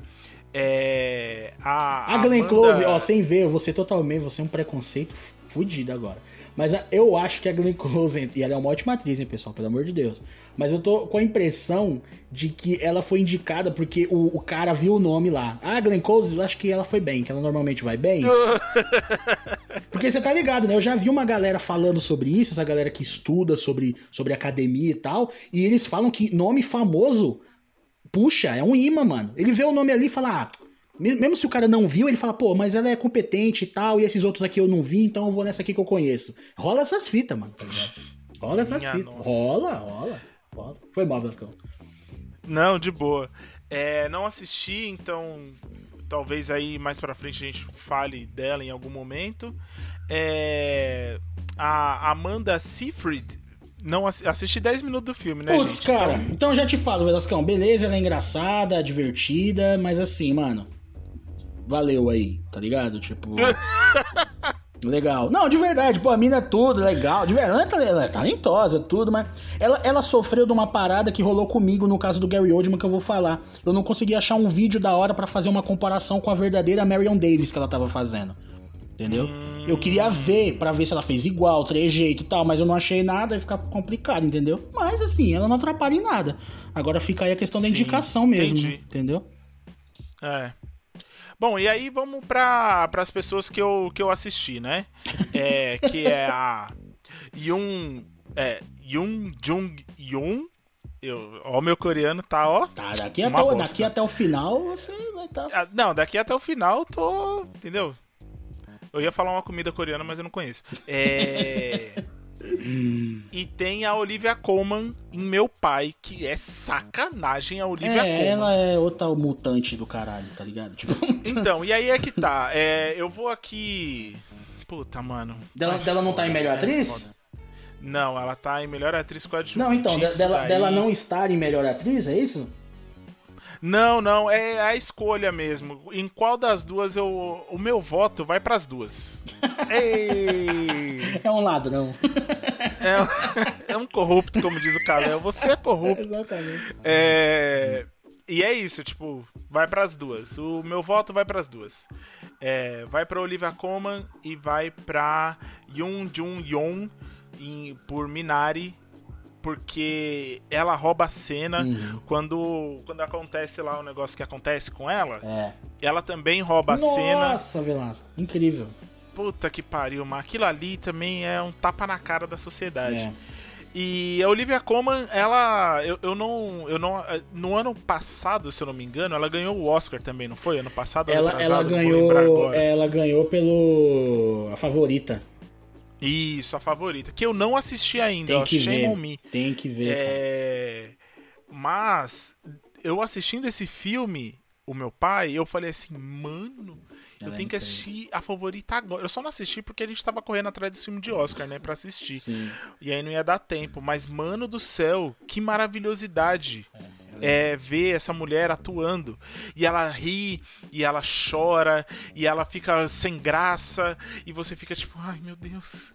É, a, A Glenn Amanda- Close, ó, sem ver, eu vou ser totalmente, você é um preconceito fudido agora. Mas a- eu acho que a Glenn Close, e ela é uma ótima atriz, hein, pessoal, pelo amor de Deus. Mas eu tô com a impressão de que ela foi indicada porque o, o cara viu o nome lá. Ah, Glenn Close, eu acho que ela foi bem, que ela normalmente vai bem. Porque você tá ligado, né? Eu já vi uma galera falando sobre isso, essa galera que estuda sobre, sobre academia e tal, e eles falam que nome famoso, puxa, é um imã, mano. Ele vê o nome ali e fala, ah, mesmo se o cara não viu, ele fala, pô, mas ela é competente e tal, e esses outros aqui eu não vi, então eu vou nessa aqui que eu conheço. Rola essas fitas, mano, tá ligado? Rola essas Minha fitas. nossa. Rola, rola, rola. Foi mal, Vascão. Não, de boa. É, não assisti, então talvez aí mais pra frente a gente fale dela em algum momento. É, a Amanda Seyfried, não assi- assisti 10 minutos do filme, né, Putz, gente? cara, então já te falo, Velascão, beleza, ela é engraçada, divertida, mas assim, mano, valeu aí, tá ligado? Tipo. Legal. Não, de verdade, pô, a mina é tudo, legal. De verdade, ela, ela é talentosa, tudo, mas. Ela, ela sofreu de uma parada que rolou comigo no caso do Gary Oldman que eu vou falar. Eu não consegui achar um vídeo da hora para fazer uma comparação com a verdadeira Marion Davis que ela tava fazendo. Entendeu? Eu queria ver para ver se ela fez igual, trejeito e tal, mas eu não achei nada e fica complicado, entendeu? Mas assim, ela não atrapalha em nada. Agora fica aí a questão da Sim, indicação mesmo, entendi. entendeu? É. Bom, e aí vamos para as pessoas que eu, que eu assisti, né? É, que é a Yoon, é, Yoon Jung Yoon. Eu, ó, o meu coreano tá, ó. Tá, daqui até, o, daqui até o final você vai estar. Tá... Ah, não, daqui até o final tô. Entendeu? Eu ia falar uma comida coreana, mas eu não conheço. É. e tem a Olivia Colman em Meu Pai, que é sacanagem a Olivia é, Colman. Ela é outra mutante do caralho, tá ligado? Tipo... então, e aí é que tá. É, eu vou aqui. Puta, mano. Dela, dela não tá em melhor atriz? Não, ela tá em melhor atriz com a Não, então, dela, dela não estar em melhor atriz, é isso? Não, não, é a escolha mesmo. Em qual das duas eu. O meu voto vai para as duas. Ei! É um ladrão. É, é, um corrupto, como diz o Kalel. Você é corrupto. Exatamente. É, e é isso, tipo, vai para as duas. O meu voto vai para as duas. É, vai para Olivia Colman e vai para Yoon Jun Yoon por Minari porque ela rouba a cena uhum. quando, quando acontece lá o negócio que acontece com ela. É. Ela também rouba Nossa, a cena. Nossa, Velasco, incrível. Puta que pariu, mas aquilo ali também é um tapa na cara da sociedade. É. E a Olivia Colman, ela. Eu, eu, não. Eu não. No ano passado, se eu não me engano, ela ganhou o Oscar também, não foi? Ano passado? Ela, atrasado, ela ganhou. Ela ganhou pelo. A favorita. Isso, a favorita. Que eu não assisti ainda. Tem que ver. Me. Tem que ver. É... Mas eu assistindo esse filme, o meu pai, eu falei assim, mano, eu tenho que assistir a favorita agora. Eu só não assisti porque a gente tava correndo atrás desse filme de Oscar, né, para assistir. Sim. E aí não ia dar tempo. Mas, mano do céu, que maravilhosidade. É é, ver essa mulher atuando. E ela ri, e ela chora, e ela fica sem graça, e você fica tipo, ai meu Deus.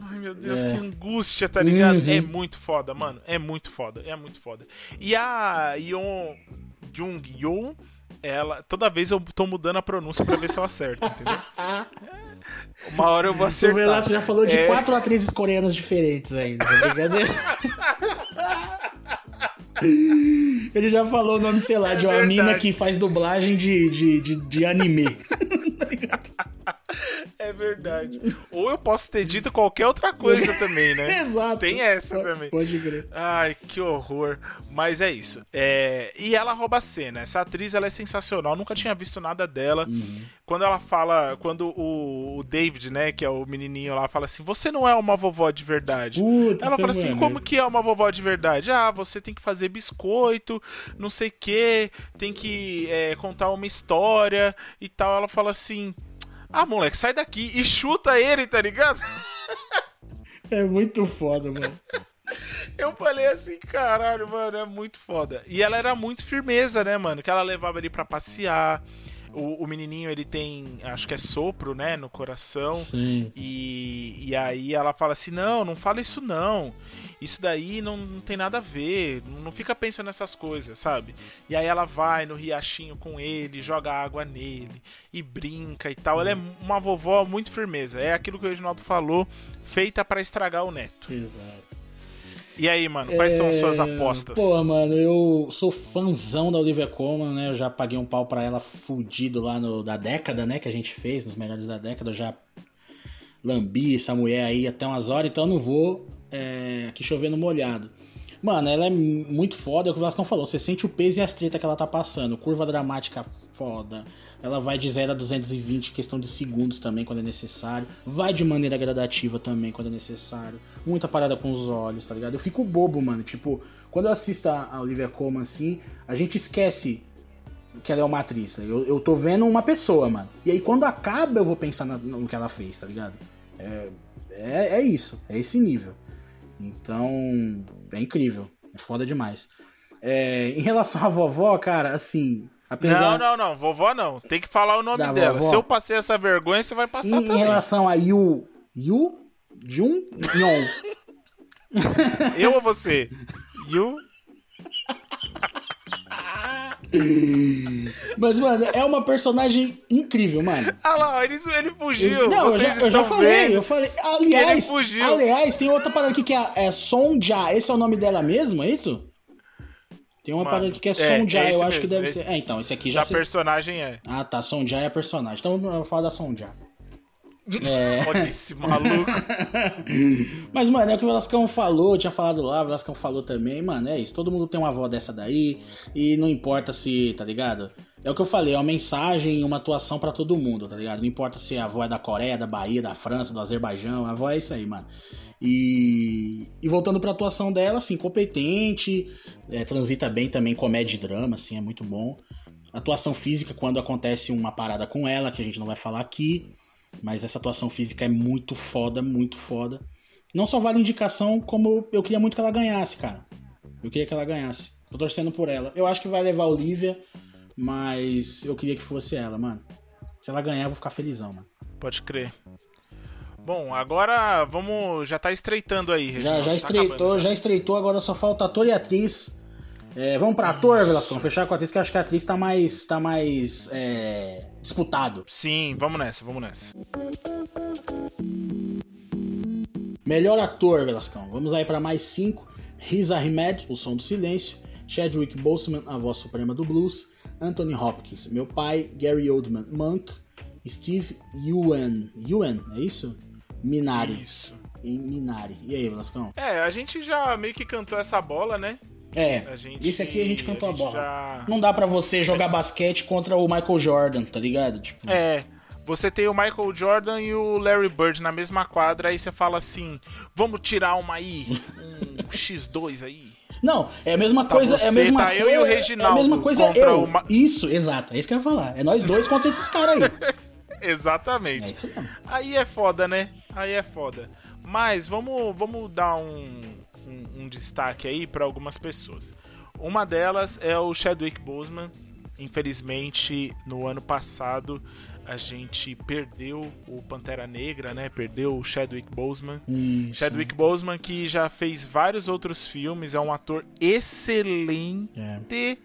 Ai meu Deus, é. que angústia, tá ligado? Uhum. É muito foda, mano. É muito foda, é muito foda. E a Yeon Jung Yo, ela. Toda vez eu tô mudando a pronúncia pra ver se eu acerto, entendeu? Uma hora eu vou acertar. O Velasco já falou de é... quatro atrizes coreanas diferentes ainda, tá brincadeira? Ele já falou o nome, sei lá, é de uma verdade. mina que faz dublagem de, de, de, de anime. É verdade. Ou eu posso ter dito qualquer outra coisa também, né? Exato. Tem essa também. Pode crer. Ai, que horror. Mas é isso. É... E ela rouba a cena. Essa atriz, ela é sensacional. Nunca Sim. tinha visto nada dela. Uhum. Quando ela fala... Quando o, o, David, né, que é o menininho lá, fala assim, você não é uma vovó de verdade. Putz, ela fala assim, como que é uma vovó de verdade? Ah, você tem que fazer biscoito, não sei o quê, tem que é, contar uma história e tal. Ela fala assim... Ah, moleque, sai daqui e chuta ele, tá ligado? É muito foda, mano. Eu falei assim, caralho, mano, é muito foda. E ela era muito firmeza, né, mano? Que ela levava ele para passear. O, o, menininho, ele tem, acho que é sopro, né, no coração. Sim. E, e aí ela fala assim: não, não fala isso não isso daí não, não tem nada a ver, não fica pensando nessas coisas, sabe? E aí ela vai no riachinho com ele, joga água nele e brinca e tal. Ela é uma vovó muito firmeza. É aquilo que o Reginaldo falou, feita para estragar o neto. Exato. E aí, mano, quais é... são as suas apostas? Pô, mano, eu sou fãzão da Olivia Colman, né? Eu já paguei um pau pra ela fudido lá no da década, né? Que a gente fez, nos melhores da década. Eu já lambi essa mulher aí até umas horas, então eu não vou é, aqui chovendo molhado. Mano, ela é muito foda, é o que o Vascão falou. Você sente o peso e as treta que ela tá passando. Curva dramática foda. Ela vai de 0 a 220 questão de segundos também, quando é necessário. Vai de maneira gradativa também, quando é necessário. Muita parada com os olhos, tá ligado? Eu fico bobo, mano. Tipo, quando eu assisto a Olivia Colman assim, a gente esquece que ela é uma atriz. Tá? Eu, eu tô vendo uma pessoa, mano. E aí quando acaba, eu vou pensar no que ela fez, tá ligado? É, é, é isso, é esse nível. Então, é incrível. É foda demais. É, em relação à vovó, cara, assim, Apesar... Não, não, não. Vovó não. Tem que falar o nome dela. Vovó. Se eu passei essa vergonha, você vai passar em, também. Em relação a Yu... Yu? Jun? Yon. eu ou você? Yu... Mas, mano, é uma personagem incrível, mano. Ah lá, ele, ele fugiu. Não, eu já, eu já, falei, vendo. eu falei. Aliás, aliás, tem outra parada aqui que é, é Sonja. Esse é o nome dela mesmo, é isso? Tem uma parada aqui que é, é Sonja, é eu acho mesmo, que deve esse, ser. É, então, esse aqui já. A sei... personagem é. Ah, tá. Sonja é a personagem. Então eu vou falar da Sonja. É... Olha esse maluco. Mas, mano, é o que o Velascão falou, tinha falado lá, o Velascão falou também, mano, é isso. Todo mundo tem uma avó dessa daí, e não importa se, tá ligado? É o que eu falei, é uma mensagem e uma atuação para todo mundo, tá ligado? Não importa se a avó é da Coreia, da Bahia, da França, do Azerbaijão, a avó é isso aí, mano. E, e voltando pra atuação dela, assim, competente, é, transita bem também comédia e drama, assim, é muito bom. Atuação física, quando acontece uma parada com ela, que a gente não vai falar aqui. Mas essa atuação física é muito foda, muito foda. Não só vale indicação, como eu queria muito que ela ganhasse, cara. Eu queria que ela ganhasse. Tô torcendo por ela. Eu acho que vai levar a Olivia, mas eu queria que fosse ela, mano. Se ela ganhar, eu vou ficar felizão, mano. Pode crer. Bom, agora vamos. Já tá estreitando aí, Já, já tá estreitou, já estreitou, agora só falta ator e atriz. É, vamos pra ator, Velascão, fechar com a atriz, que eu acho que a atriz tá mais, tá mais é, disputado. Sim, vamos nessa, vamos nessa. Melhor ator, Velascão. Vamos aí para mais cinco. Riz Ahmed, O Som do Silêncio. Chadwick Boseman, A Voz Suprema do Blues. Anthony Hopkins, Meu Pai. Gary Oldman, Monk. Steve Ewan. Ewan, é isso? Minari. Isso. Em Minari. E aí, Velascão? É, a gente já meio que cantou essa bola, né? É, gente, esse aqui a gente cantou a, a bola. Já... Não dá para você jogar basquete contra o Michael Jordan, tá ligado? Tipo... É, você tem o Michael Jordan e o Larry Bird na mesma quadra, aí você fala assim, vamos tirar uma aí, um X2 aí. Não, é a mesma tá coisa, você, é a mesma tá coisa. Eu e o Reginaldo é a mesma coisa eu. Uma... Isso, exato, é isso que eu ia falar. É nós dois contra esses caras aí. Exatamente. É isso mesmo. Aí é foda, né? Aí é foda. Mas vamos, vamos dar um um, um destaque aí para algumas pessoas. Uma delas é o Chadwick Boseman. Infelizmente, no ano passado a gente perdeu o Pantera Negra, né? Perdeu o Chadwick Boseman. Isso. Chadwick Boseman que já fez vários outros filmes, é um ator excelente. É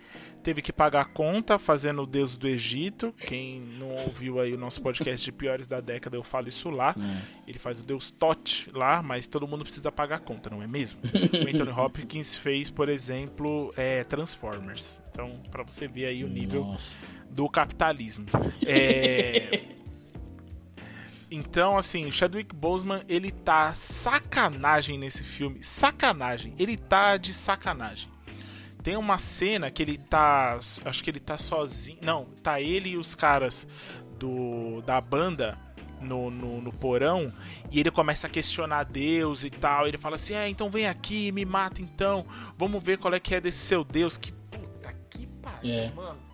teve que pagar a conta fazendo o Deus do Egito. Quem não ouviu aí o nosso podcast de piores da década, eu falo isso lá. É. Ele faz o Deus Tot lá, mas todo mundo precisa pagar a conta, não é mesmo? o Anthony Hopkins fez, por exemplo, é, Transformers. Então, para você ver aí o nível Nossa. do capitalismo. É. Então, assim, Chadwick Boseman, ele tá sacanagem nesse filme. Sacanagem. Ele tá de sacanagem. Tem uma cena que ele tá. Acho que ele tá sozinho. Não, tá ele e os caras do da banda no, no, no, porão e ele começa a questionar Deus e tal. Ele fala assim: É, então vem aqui, me mata então. Vamos ver qual é que é desse seu Deus. Que puta que pariu, é. mano.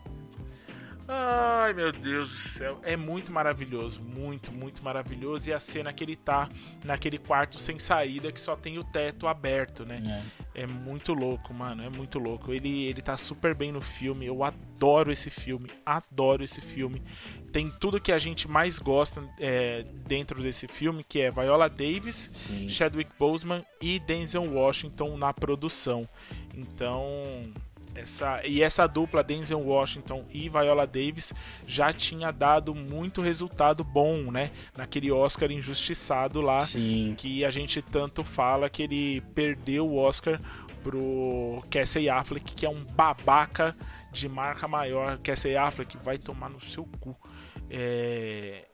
Ai meu Deus do céu, é muito maravilhoso, muito, muito maravilhoso. E a cena que ele tá naquele quarto sem saída que só tem o teto aberto, né? É, é muito louco, mano, é muito louco. Ele, ele tá super bem no filme, eu adoro esse filme, adoro esse filme. Tem tudo que a gente mais gosta é, dentro desse filme, que é Viola Davis, Sim. Chadwick Boseman e Denzel Washington na produção. Então, essa, e essa dupla Denzel Washington e Viola Davis já tinha dado muito resultado bom, né? Naquele Oscar injustiçado lá, Sim. que a gente tanto fala que ele perdeu o Oscar pro Casey Affleck, que é um babaca de marca maior. Casey Affleck vai tomar no seu cu. É,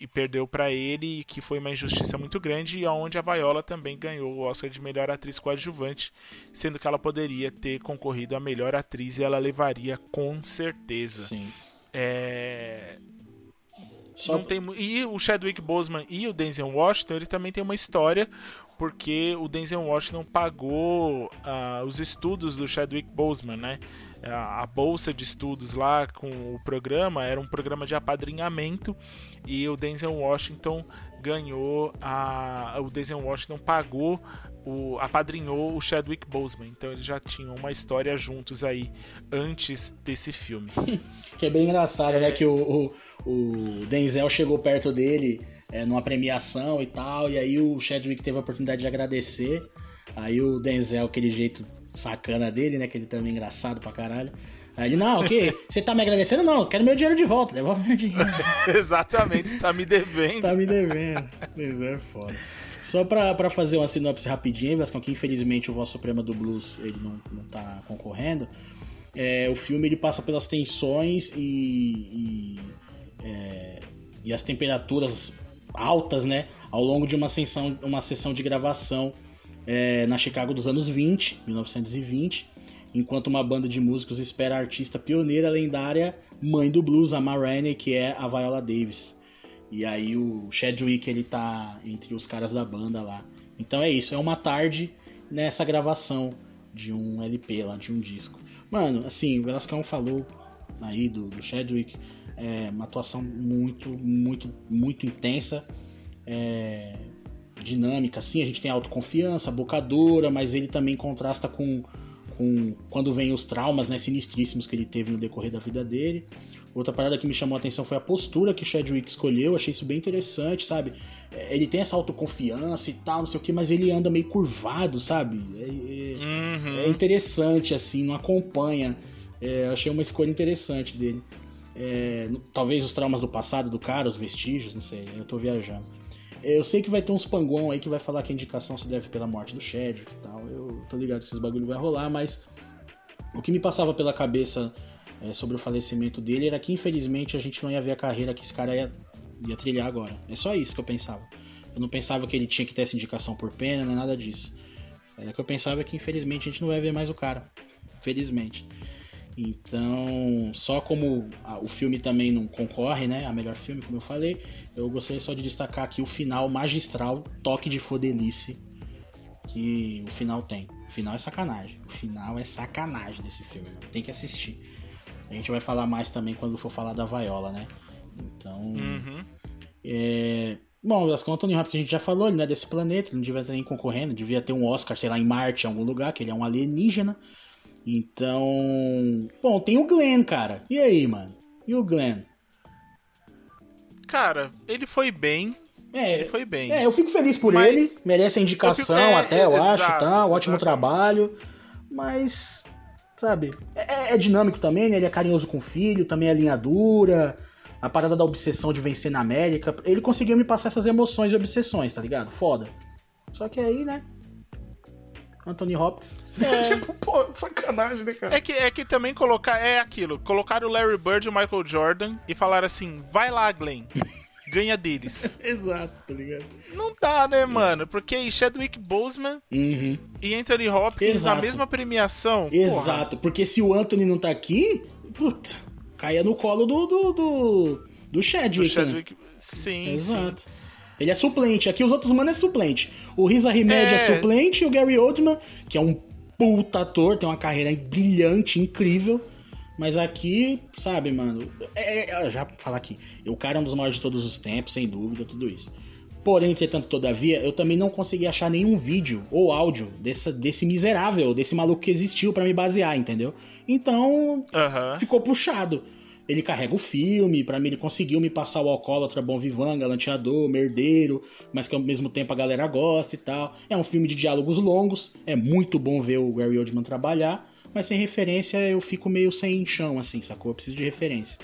e perdeu para ele, que foi uma injustiça muito grande, e onde a Viola também ganhou o Oscar de melhor atriz coadjuvante, sendo que ela poderia ter concorrido a melhor atriz e ela levaria com certeza. Sim. É... Só... Não tem... E o Chadwick Boseman e o Denzel Washington, ele também tem uma história porque o Denzel Washington pagou uh, os estudos do Chadwick Boseman, né? A, a bolsa de estudos lá com o programa era um programa de apadrinhamento e o Denzel Washington ganhou a o Denzel Washington pagou o, apadrinhou o Chadwick Boseman. Então eles já tinham uma história juntos aí antes desse filme. que é bem engraçado, né? Que o, o, o Denzel chegou perto dele é, numa premiação e tal, e aí o Chadwick teve a oportunidade de agradecer. Aí o Denzel, aquele jeito sacana dele, né? Que ele também é engraçado pra caralho. Aí ele, não, o quê? Você tá me agradecendo? Não, quero meu dinheiro de volta, devolve meu dinheiro. Exatamente, você tá me devendo. Você tá me devendo. Denzel é foda. Só pra, pra fazer uma sinopse rapidinha, Vascão, que infelizmente o Voz Suprema do Blues ele não, não tá concorrendo. É, o filme ele passa pelas tensões e, e, é, e, as temperaturas altas, né? Ao longo de uma sessão, uma sessão de gravação é, na Chicago dos anos 20, 1920, enquanto uma banda de músicos espera a artista pioneira lendária, mãe do blues, a Ma Rainey, que é a Viola Davis. E aí o Chadwick ele tá entre os caras da banda lá. Então é isso, é uma tarde nessa gravação de um LP lá, de um disco. Mano, assim, o Velascão falou aí do, do Chadwick, é uma atuação muito, muito, muito intensa, é, dinâmica, assim, a gente tem autoconfiança, bocadora, mas ele também contrasta com, com quando vem os traumas né, sinistríssimos que ele teve no decorrer da vida dele. Outra parada que me chamou a atenção foi a postura que o Chadwick escolheu, achei isso bem interessante, sabe? É, ele tem essa autoconfiança e tal, não sei o que, mas ele anda meio curvado, sabe? É, é, uhum. é interessante, assim, não acompanha. É, achei uma escolha interessante dele. É, talvez os traumas do passado do cara, os vestígios, não sei, eu tô viajando. Eu sei que vai ter uns panguão aí que vai falar que a indicação se deve pela morte do Chadwick e tal. Eu tô ligado que esses bagulho vai rolar, mas o que me passava pela cabeça é, sobre o falecimento dele era que infelizmente a gente não ia ver a carreira que esse cara ia, ia trilhar agora. É só isso que eu pensava. Eu não pensava que ele tinha que ter essa indicação por pena, nem nada disso. Era que eu pensava que infelizmente a gente não vai ver mais o cara. Felizmente. Então, só como o filme também não concorre, né? A melhor filme, como eu falei, eu gostaria só de destacar aqui o final magistral, toque de fodelice que o final tem. O final é sacanagem. O final é sacanagem desse filme. Tem que assistir. A gente vai falar mais também quando for falar da Viola, né? Então. Uhum. É... Bom, as contas Anthony Hopkins a gente já falou, ele não é desse planeta, ele não devia estar nem concorrendo, devia ter um Oscar, sei lá, em Marte, em algum lugar, que ele é um alienígena. Então. Bom, tem o Glenn, cara. E aí, mano? E o Glenn? Cara, ele foi bem. É, ele foi bem. É, eu fico feliz por mas ele, merece a indicação eu fico, é, até, eu exato, acho, tá? Ótimo exato. trabalho. Mas sabe? É, é, dinâmico também, né? Ele é carinhoso com o filho, também é linha dura. A parada da obsessão de vencer na América. Ele conseguiu me passar essas emoções e obsessões, tá ligado? Foda. Só que aí, né? Anthony Hopkins. É. tipo, pô, sacanagem, né, cara? É que, é que também colocar. É aquilo. Colocar o Larry Bird e o Michael Jordan e falar assim: vai lá, Glenn. ganha deles. Exato, tá ligado? Não dá, né, mano? Porque Chadwick Boseman uhum. e Anthony Hopkins Exato. na mesma premiação. Exato, porra. porque se o Anthony não tá aqui, puta, caia no colo do, do, do, do Chadwick. Do Chadwick. Né? Sim, Exato. Sim. Ele é suplente. Aqui os outros manos é suplente. O Riz Ahmed é... é suplente e o Gary Oldman, que é um puta ator, tem uma carreira brilhante, incrível. Mas aqui, sabe, mano, é, é, já falar aqui, o cara é um dos maiores de todos os tempos, sem dúvida, tudo isso. Porém, entretanto, todavia, eu também não consegui achar nenhum vídeo ou áudio desse, desse miserável, desse maluco que existiu para me basear, entendeu? Então, uhum. ficou puxado. Ele carrega o filme, para mim ele conseguiu me passar o alcoólatra bom vivan, galanteador, merdeiro, mas que ao mesmo tempo a galera gosta e tal. É um filme de diálogos longos, é muito bom ver o Gary Oldman trabalhar, mas sem referência eu fico meio sem chão, assim, sacou? Eu preciso de referência.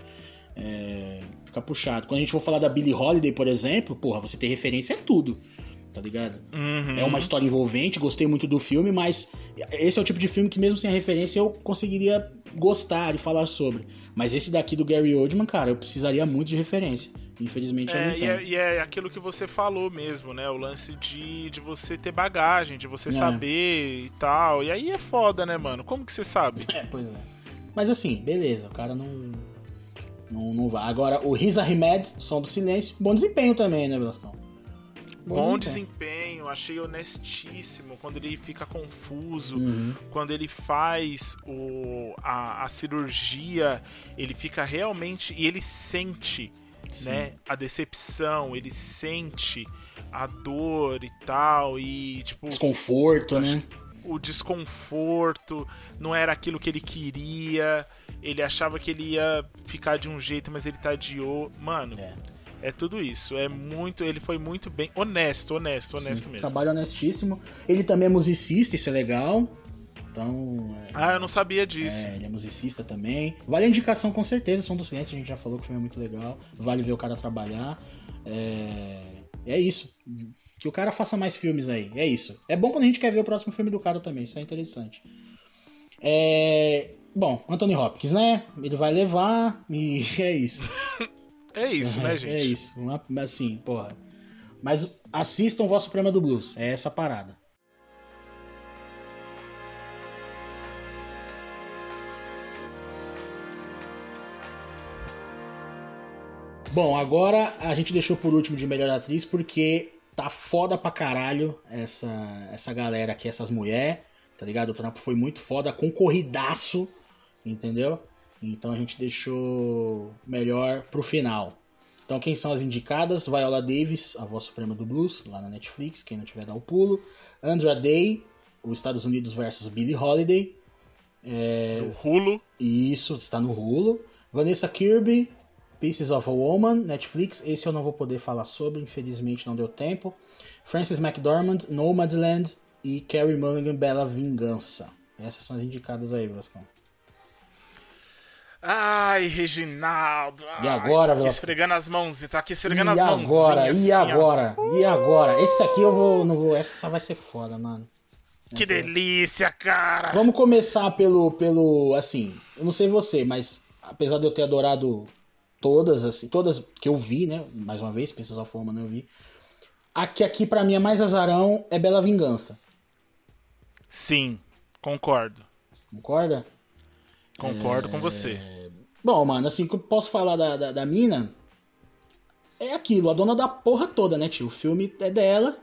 É, fica puxado. Quando a gente for falar da Billie Holiday, por exemplo, porra, você ter referência é tudo. Tá ligado? Uhum. É uma história envolvente, gostei muito do filme, mas esse é o tipo de filme que, mesmo sem a referência, eu conseguiria gostar e falar sobre. Mas esse daqui do Gary Oldman, cara, eu precisaria muito de referência. Infelizmente é, eu não tenho. E é, e é, aquilo que você falou mesmo, né? O lance de, de você ter bagagem, de você é. saber e tal. E aí é foda, né, mano? Como que você sabe? É, pois é. Mas assim, beleza, o cara não. Não, não vai. Agora, o Riz Ahmed, Som do Silêncio, bom desempenho também, né, Velascão? Bom, bom desempenho. achei honestíssimo. Quando ele fica confuso, Uhum. quando ele faz o, a, a cirurgia, ele fica realmente. E ele sente Sim. né, a decepção, ele sente a dor e tal. E, tipo, Desconforto, né? o desconforto, não era aquilo que ele queria. Ele achava que ele ia ficar de um jeito, mas ele tá de outro. Mano, É. é tudo isso. É muito. Ele foi muito bem. Honesto, honesto, honesto Sim, mesmo. Trabalho honestíssimo. Ele também é musicista, isso é legal. Então, é, Ah, eu não sabia disso. é, ele é musicista também. Vale a indicação com certeza, Som do Silêncio, a gente já falou que o filme é muito legal. Vale ver o cara trabalhar. É, é isso. Que o cara faça mais filmes aí. É isso. É bom quando a gente quer ver o próximo filme do cara também, isso é interessante. É, Bom, Anthony Hopkins, né? Ele vai levar e é isso. É isso, né, gente? É isso. Assim, porra. Mas assistam Vosso Suprema do Blues. É essa a parada. Bom, agora a gente deixou por último de melhor atriz porque tá foda pra caralho essa, essa galera aqui, essas mulheres, tá ligado? O trampo foi muito foda, concorridaço, entendeu? Então a gente deixou melhor pro final. Então quem são as indicadas? Viola Davis, a voz suprema do blues, lá na Netflix, quem não tiver dá o pulo. Andra Day, os Estados Unidos versus Billie Holiday. O Rulo. Isso está no Hulu. Vanessa Kirby, Pieces of a Woman, Netflix. Esse eu não vou poder falar sobre, infelizmente não deu tempo. Frances McDormand, Nomadland e Carrie Mulligan, Bela Vingança. Essas são as indicadas aí, Vascão. Ai, Reginaldo. E Ai, agora, tô aqui Velasco? esfregando as mãozinhas, tá aqui esfregando E as mãozinhas. agora? E assim, ó. agora? E agora? Esse aqui eu vou, não vou. Essa vai ser foda, mano. Que Essa- delícia, cara. Vamos começar pelo, pelo, assim, eu não sei você, mas apesar de eu ter adorado todas, assim, todas que eu vi, né, mais uma vez, Pieces of Woman eu vi, a que aqui pra mim é mais azarão é Bela Vingança, Sim, concordo. concorda? Concordo com você. Bom, mano, assim, o que eu posso falar da, da, da mina é aquilo, a dona da porra toda, né, tio? O filme é dela,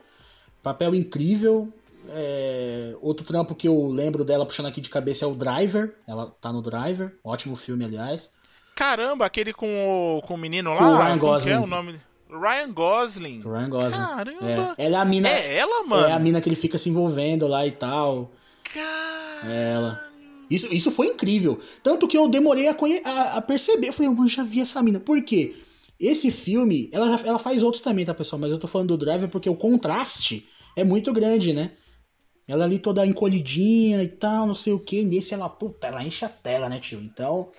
papel incrível. é, Outro trampo que eu lembro dela puxando aqui de cabeça é o Driver. Ela tá no Driver, ótimo filme, aliás. Caramba, aquele com o, com o menino lá. Com o Ryan que Gosling. é o nome? Ryan Gosling. Ryan Gosling. Caramba. É. Ela é a mina. É ela, mano? É a mina que ele fica se envolvendo lá e tal. Cara. É ela. Isso, isso foi incrível. Tanto que eu demorei a, a, a perceber. Eu falei, mano, já vi essa mina. Por quê? Esse filme, ela, ela faz outros também, tá, pessoal? Mas eu tô falando do Driver porque o contraste é muito grande, né? Ela ali toda encolhidinha e tal, não sei o que. Nesse ela, puta, ela enche a tela, né, tio? Então,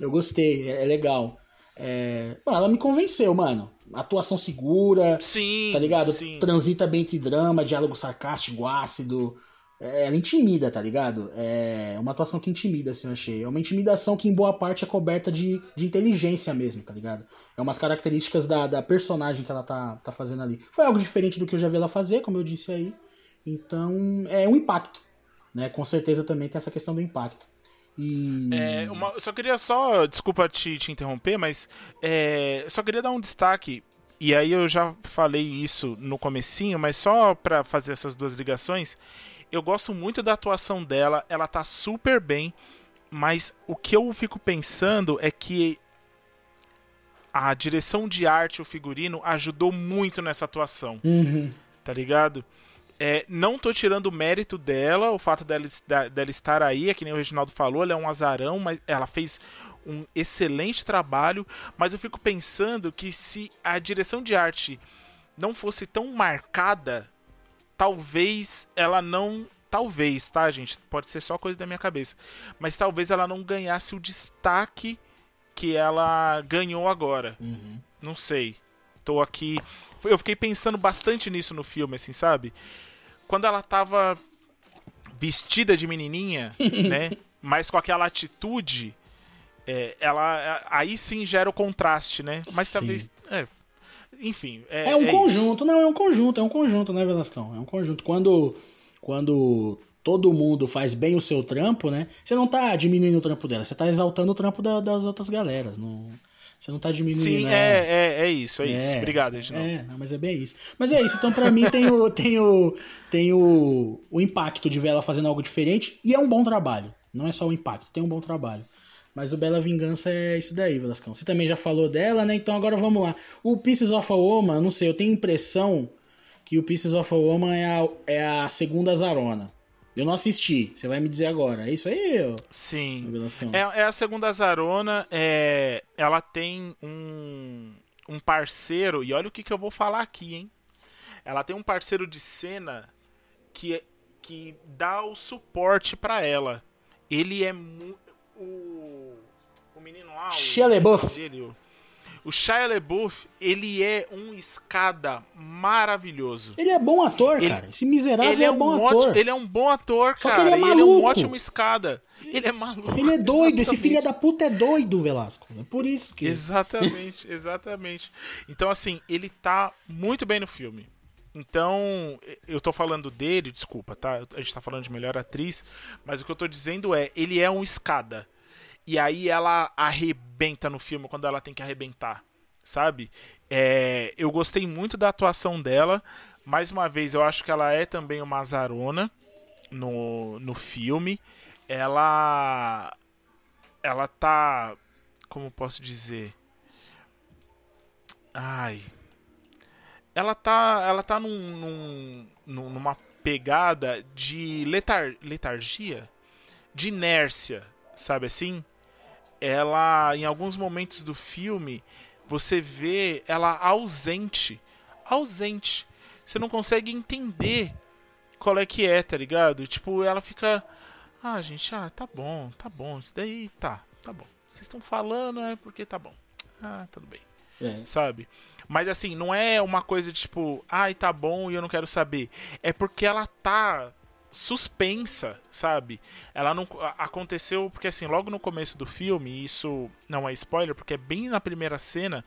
eu gostei, é, é legal. É... Mano, ela me convenceu, mano. Atuação segura, Sim. tá ligado? Sim. Transita bem entre drama, diálogo sarcástico, ácido. É, ela intimida, tá ligado? É uma atuação que intimida, assim, eu achei. É uma intimidação que, em boa parte, é coberta de, de inteligência mesmo, tá ligado? É umas características da, da personagem que ela tá, tá fazendo ali. Foi algo diferente do que eu já vi ela fazer, como eu disse aí. Então, é um impacto, né? Com certeza também tem essa questão do impacto. E... É, uma- eu só queria só. Desculpa te, te interromper, mas. É, eu só queria dar um destaque. E aí eu já falei isso no comecinho, mas só pra fazer essas duas ligações. Eu gosto muito da atuação dela, ela tá super bem. Mas o que eu fico pensando é que a direção de arte, o figurino, ajudou muito nessa atuação Uhum. tá ligado? É, não tô tirando o mérito dela, o fato dela, dela estar aí, é que nem o Reginaldo falou, ela é um azarão, mas ela fez um excelente trabalho, mas eu fico pensando que se a direção de arte não fosse tão marcada, talvez ela não. Talvez, tá, gente? Pode ser só coisa da minha cabeça. Mas talvez ela não ganhasse o destaque que ela ganhou agora. Uhum. Não sei. Tô aqui. Eu fiquei pensando bastante nisso no filme, assim, sabe? Quando ela tava vestida de menininha, né? Mas com aquela atitude, é, ela aí sim gera o contraste, né? Mas Sim. talvez. É, enfim. É, É um é conjunto, não, é um conjunto, é um conjunto, né, Velascão? É um conjunto. Quando, quando todo mundo faz bem o seu trampo, né? Você não tá diminuindo o trampo dela, você tá exaltando o trampo da- das outras galeras. Não, Você não tá diminuindo. Sim, é, é, é isso, é, isso. Obrigado, Reginaldo. É, não, mas é bem isso. Mas é isso, então pra mim tem, o, tem, o, tem o, o impacto de ver ela fazendo algo diferente e é um bom trabalho. Não é só o impacto, tem um bom trabalho. Mas o Bela Vingança é isso daí, Velascão. Você também já falou dela, né? Então agora vamos lá. O Pieces of a Woman, não sei, eu tenho impressão que o Pieces of a Woman é a, é a segunda Zarona. Eu não assisti, você vai me dizer agora. É isso aí? Ó, Sim. É, é, a segunda Zarona. É, ela tem um, um parceiro, e olha o que, que eu vou falar aqui, hein? Ela tem um parceiro de cena que, que dá o suporte para ela. Ele é muito o menino lá, Shia LaBeouf. o, Shia LaBeouf, ele é um escada maravilhoso. Ele é bom ator, ele, cara. Esse miserável ele é, é um bom ator. Ótimo, ele é um bom ator, Só cara. Que ele, é maluco. ele é um ótimo escada. Ele é maluco. Ele é doido. Esse filho da puta é doido, Velasco. É por isso que. Exatamente, exatamente. Então, assim, ele tá muito bem no filme. Então, eu tô falando dele, desculpa, tá? A gente tá falando de melhor atriz, mas o que eu tô dizendo é, ele é um escada. E aí ela arrebenta no filme quando ela tem que arrebentar, sabe? É, eu gostei muito da atuação dela. Mais uma vez, eu acho que ela é também uma azarona no, no filme. Ela. Ela tá. Como posso dizer? Ai ela tá, ela tá num, num, numa pegada de letar, letargia, de inércia, sabe assim? Ela, em alguns momentos do filme, você vê ela ausente, ausente. Você não consegue entender qual é que é, tá ligado? Tipo, ela fica, ah, gente, ah, tá bom, tá bom, isso daí tá, tá bom. Vocês estão falando é porque tá bom. Ah, tudo bem. É. Sabe? Mas assim, não é uma coisa de tipo, ai, tá bom e eu não quero saber. É porque ela tá suspensa, sabe? Ela não aconteceu porque assim, logo no começo do filme, isso não é spoiler, porque é bem na primeira cena,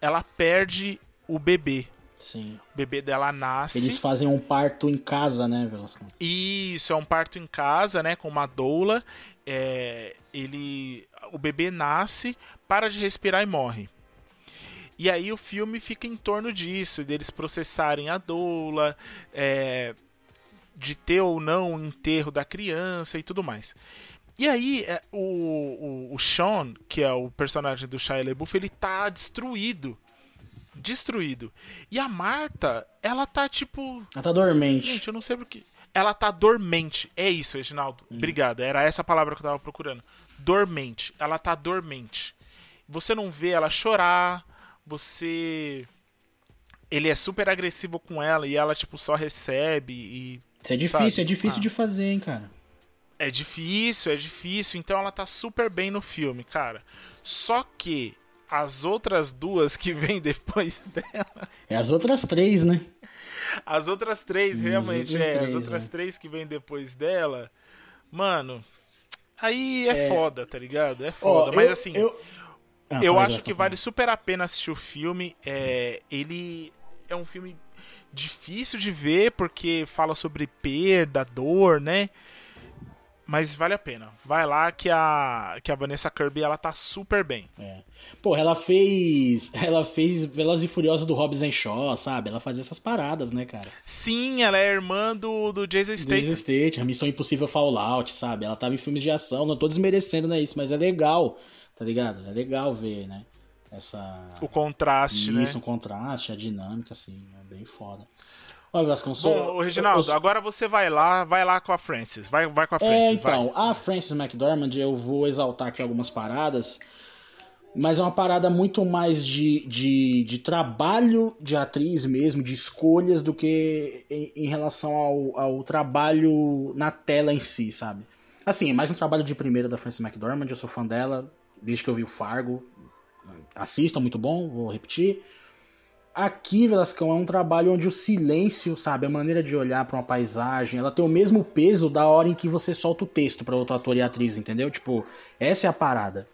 ela perde o bebê. Sim. O bebê dela nasce. Eles fazem um parto em casa, né, Velasco? Isso, é um parto em casa, né, com uma doula. É, ele, o bebê nasce, para de respirar e morre. E aí o filme fica em torno disso, deles processarem a doula, é, de ter ou não o enterro da criança e tudo mais. E aí é, o, o, o Sean, que é o personagem do Shia LaBeouf, ele tá destruído. Destruído. E a Marta, ela tá tipo... Ela tá dormente. Gente, eu não sei porque... Ela tá dormente. É isso, Reginaldo. Hum. Obrigado. Era essa palavra que eu tava procurando. Dormente. Ela tá dormente. Você não vê ela chorar, você ele é super agressivo com ela e ela tipo só recebe e Isso é difícil, sabe? é difícil ah. de fazer, hein, cara. É difícil, é difícil, então ela tá super bem no filme, cara. Só que as outras duas que vêm depois dela. É as outras três, né? As outras três, realmente, outras é. Três, as outras é. três que vêm depois dela. Mano, aí é, é... foda, tá ligado? É foda. Mas eu, assim. Eu ah, eu acho que vale super a pena assistir o filme. É, ele é um filme difícil de ver porque fala sobre perda, dor, né? Mas vale a pena. Vai lá que a que a Vanessa Kirby ela tá super bem. É. Porra, ela fez ela fez Velozes e Furiosos do Robson Shaw, sabe? Ela faz essas paradas, né, cara? Sim, ela é irmã do, do Jason Statham. Jason Statham, Missão Impossível Fallout, sabe? Ela tava em filmes de ação, não tô desmerecendo, né, isso, mas é legal Tá ligado? É legal ver, né? Essa. O contraste, Isso, né? Isso, o contraste, a dinâmica, assim, é bem foda. Olha, Vasconcelos. Bom, Reginaldo, eu... agora você vai lá, vai lá com a Francis. Vai, vai com a Francis. É, então, vai. a Francis McDormand, eu vou exaltar aqui algumas paradas, mas é uma parada muito mais de, de, de trabalho de atriz mesmo, de escolhas, do que em, em relação ao, ao trabalho na tela em si, sabe? Assim, é mais um trabalho de primeira da Francis McDormand, eu sou fã dela, desde que eu vi o Fargo. Assistam, muito bom, vou repetir. Aqui, Velascão, é um trabalho onde o silêncio, sabe, a maneira de olhar para uma paisagem, ela tem o mesmo peso da hora em que você solta o texto para outro ator e atriz, entendeu? Tipo, essa é a parada.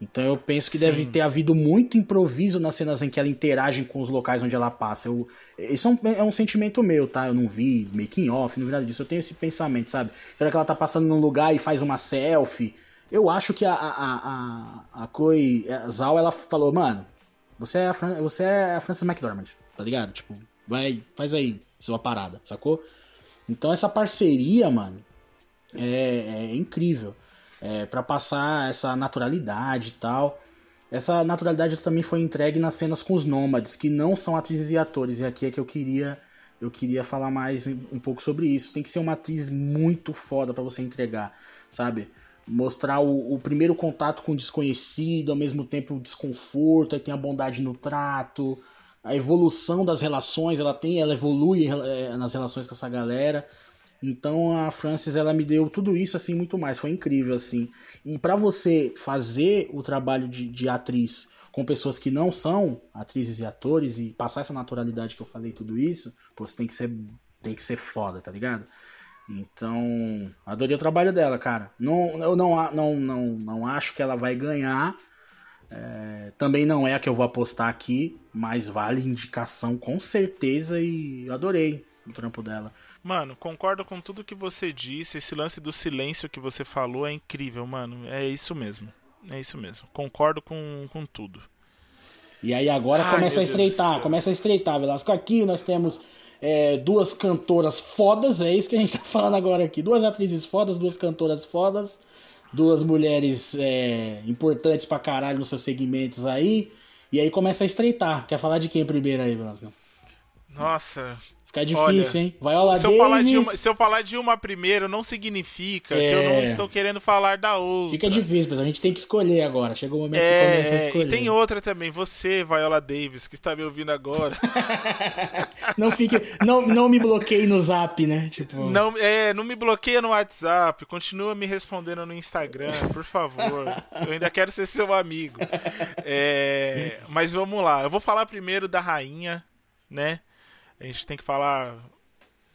Então eu penso que Sim. deve ter havido muito improviso nas cenas em que ela interage com os locais onde ela passa. Eu, isso é um, é um, sentimento meu, tá? Eu não vi making off, não vi nada disso. Eu tenho esse pensamento, sabe? Será que ela tá passando num lugar e faz uma selfie? Eu acho que a, a, a, a Chloe Zhao, ela falou, mano, você é, a Fran você é a Frances McDormand, tá ligado? Tipo, vai, faz aí sua parada, sacou? Então essa parceria, mano, é, é incrível. É, para passar essa naturalidade e tal. Essa naturalidade também foi entregue nas cenas com os nômades, que não são atrizes e atores. E aqui é que eu queria eu queria falar mais um pouco sobre isso. Tem que ser uma atriz muito foda para você entregar, sabe? Mostrar o, o, primeiro contato com o desconhecido, ao mesmo tempo o desconforto, aí tem a bondade no trato, a evolução das relações, ela tem, ela evolui é, nas relações com essa galera. Então a Frances ela me deu tudo isso assim muito mais, foi incrível assim. E para você fazer o trabalho de, de, atriz com pessoas que não são atrizes e atores e passar essa naturalidade que eu falei tudo isso, você tem que ser tem que ser foda, tá ligado? Então, adorei o trabalho dela, cara. Não, eu não, não, não, não acho que ela vai ganhar. É, também não é a que eu vou apostar aqui, mas vale indicação com certeza e adorei o trampo dela. Mano, concordo com tudo que você disse. Esse lance do silêncio que você falou é incrível, mano. É isso mesmo. É isso mesmo. Concordo com, com tudo. E aí agora Ai, começa a estreitar, começa a estreitar, Velasco. Aqui nós temos é, duas cantoras fodas, é isso que a gente tá falando agora aqui. Duas atrizes fodas, duas cantoras fodas, duas mulheres é, importantes pra caralho nos seus segmentos aí. E aí começa a estreitar. Quer falar de quem primeiro aí, Velasco? Nossa, Fica difícil, Olha, hein? Viola se eu, falar de uma, se eu falar de uma primeiro, não significa é... que eu não é. estou querendo falar da outra. Fica difícil, mas a gente tem que escolher agora. Chegou o momento é... que começa a escolher. E tem outra também, você, Viola Davis, que está me ouvindo agora. não fique, não, não me bloqueie no Zap, né? Tipo... Não, é, não me bloqueia no WhatsApp, continua me respondendo no Instagram, por favor. eu ainda quero ser seu amigo. É, mas vamos lá, eu vou falar primeiro da rainha, né? A gente tem que falar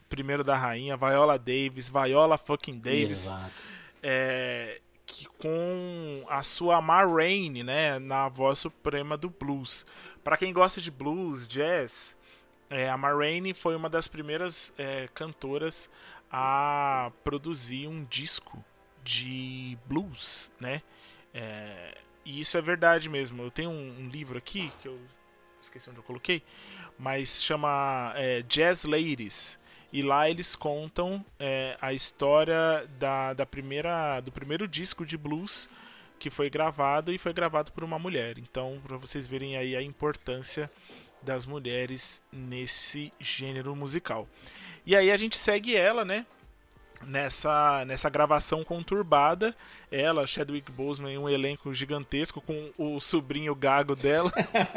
primeiro da rainha, Viola Davis, Viola fucking Davis. É, que com a sua Ma Rainey, né, na voz suprema do blues. Para quem gosta de blues, jazz, é, a Ma Rainey foi uma das primeiras é, cantoras a produzir um disco de blues, né? É, e isso é verdade mesmo. Eu tenho um, um livro aqui que eu esqueci onde eu coloquei, mas chama é, Jazz Ladies. E lá eles contam é, a história da, da primeira, do primeiro disco de blues que foi gravado e foi gravado por uma mulher. Então, para vocês verem aí a importância das mulheres nesse gênero musical. E aí a gente segue ela, né? Nessa, nessa gravação conturbada. Ela, Chadwick Boseman, um elenco gigantesco com o sobrinho gago dela.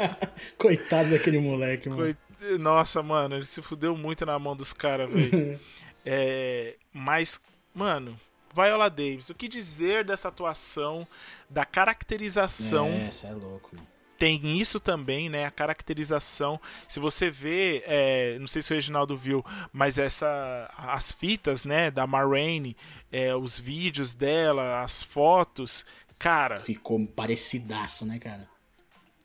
Coitado daquele moleque, mano. Coit... Nossa, mano, ele se fudeu muito na mão dos caras, velho. é, mas, mano, Viola Davis, o que dizer dessa atuação, da caracterização. É, é louco, mano tem isso também, né? A caracterização. Se você vê, é, não sei se o Reginaldo viu, mas essa, as fitas, né, da Marraine, é, os vídeos dela, as fotos, cara. Ficou parecidaço, né, cara?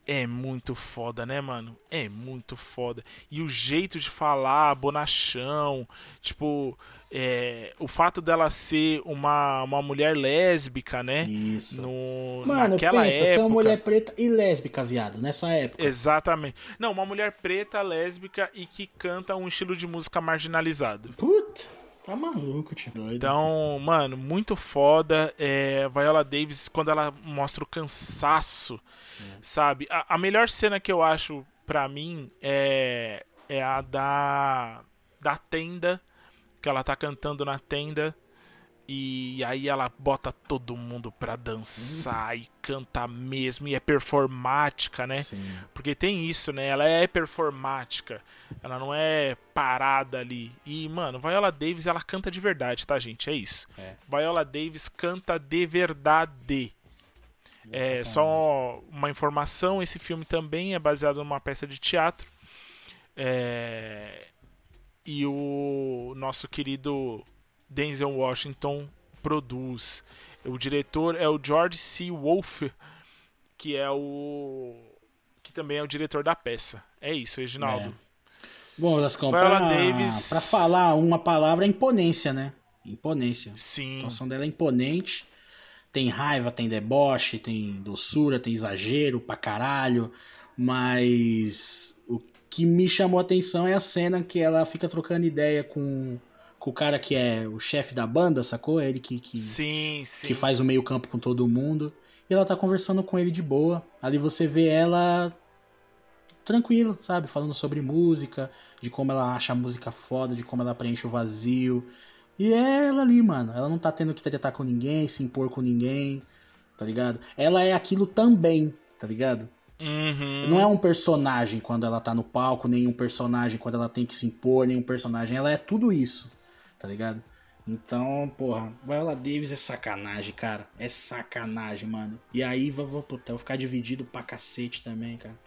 É muito foda, né, mano? É muito foda. E o jeito de falar, bonachão, tipo, é, o fato dela ser uma, uma mulher lésbica, né? Isso. No, Mano, naquela pensa, época... ser uma mulher preta e lésbica, viado, nessa época. Exatamente. Não, uma mulher preta, lésbica e que canta um estilo de música marginalizado. Puta, tá maluco, tio. Doido. Então, mano, muito foda. É, Viola Davis, quando ela mostra o cansaço, é. sabe? A, a melhor cena que eu acho pra mim é, é a da, da tenda que ela tá cantando na tenda e aí ela bota todo mundo pra dançar e canta mesmo, e é performática, né? Sim. Porque tem isso, né? Ela é performática, ela não é parada ali. E, mano, Viola Davis, ela canta de verdade, tá, gente? É isso. É. Viola Davis canta de verdade. É, só uma informação, esse filme também é baseado numa peça de teatro. É, e o nosso querido Denzel Washington produz. O diretor é o George C. Wolfe, que é o que também é o diretor da peça. É isso, Reginaldo. É. Bom, Lascão, Davis... pra falar uma palavra é imponência, né? Imponência. Sim. A atuação dela é imponente. Tem raiva, tem deboche, tem doçura, tem exagero pra caralho. Mas o que me chamou a atenção é a cena que ela fica trocando ideia com, com o cara que é o chefe da banda, sacou? É ele que, que, sim, sim. que faz o meio campo com todo mundo. E ela tá conversando com ele de boa. Ali você vê ela tranquilo, sabe? Falando sobre música, de como ela acha a música foda, de como ela preenche o vazio. E é ela ali, mano. Ela não tá tendo que tratar com ninguém, se impor com ninguém, tá ligado? Ela é aquilo também, tá ligado? Uhum. Não é um personagem quando ela tá no palco, nem um personagem quando ela tem que se impor, nem um personagem. Ela é tudo isso, tá ligado? Então, porra, Viola Davis é sacanagem, cara. É sacanagem, mano. E aí, vou, vou, puta, vou ficar dividido pra cacete também, cara.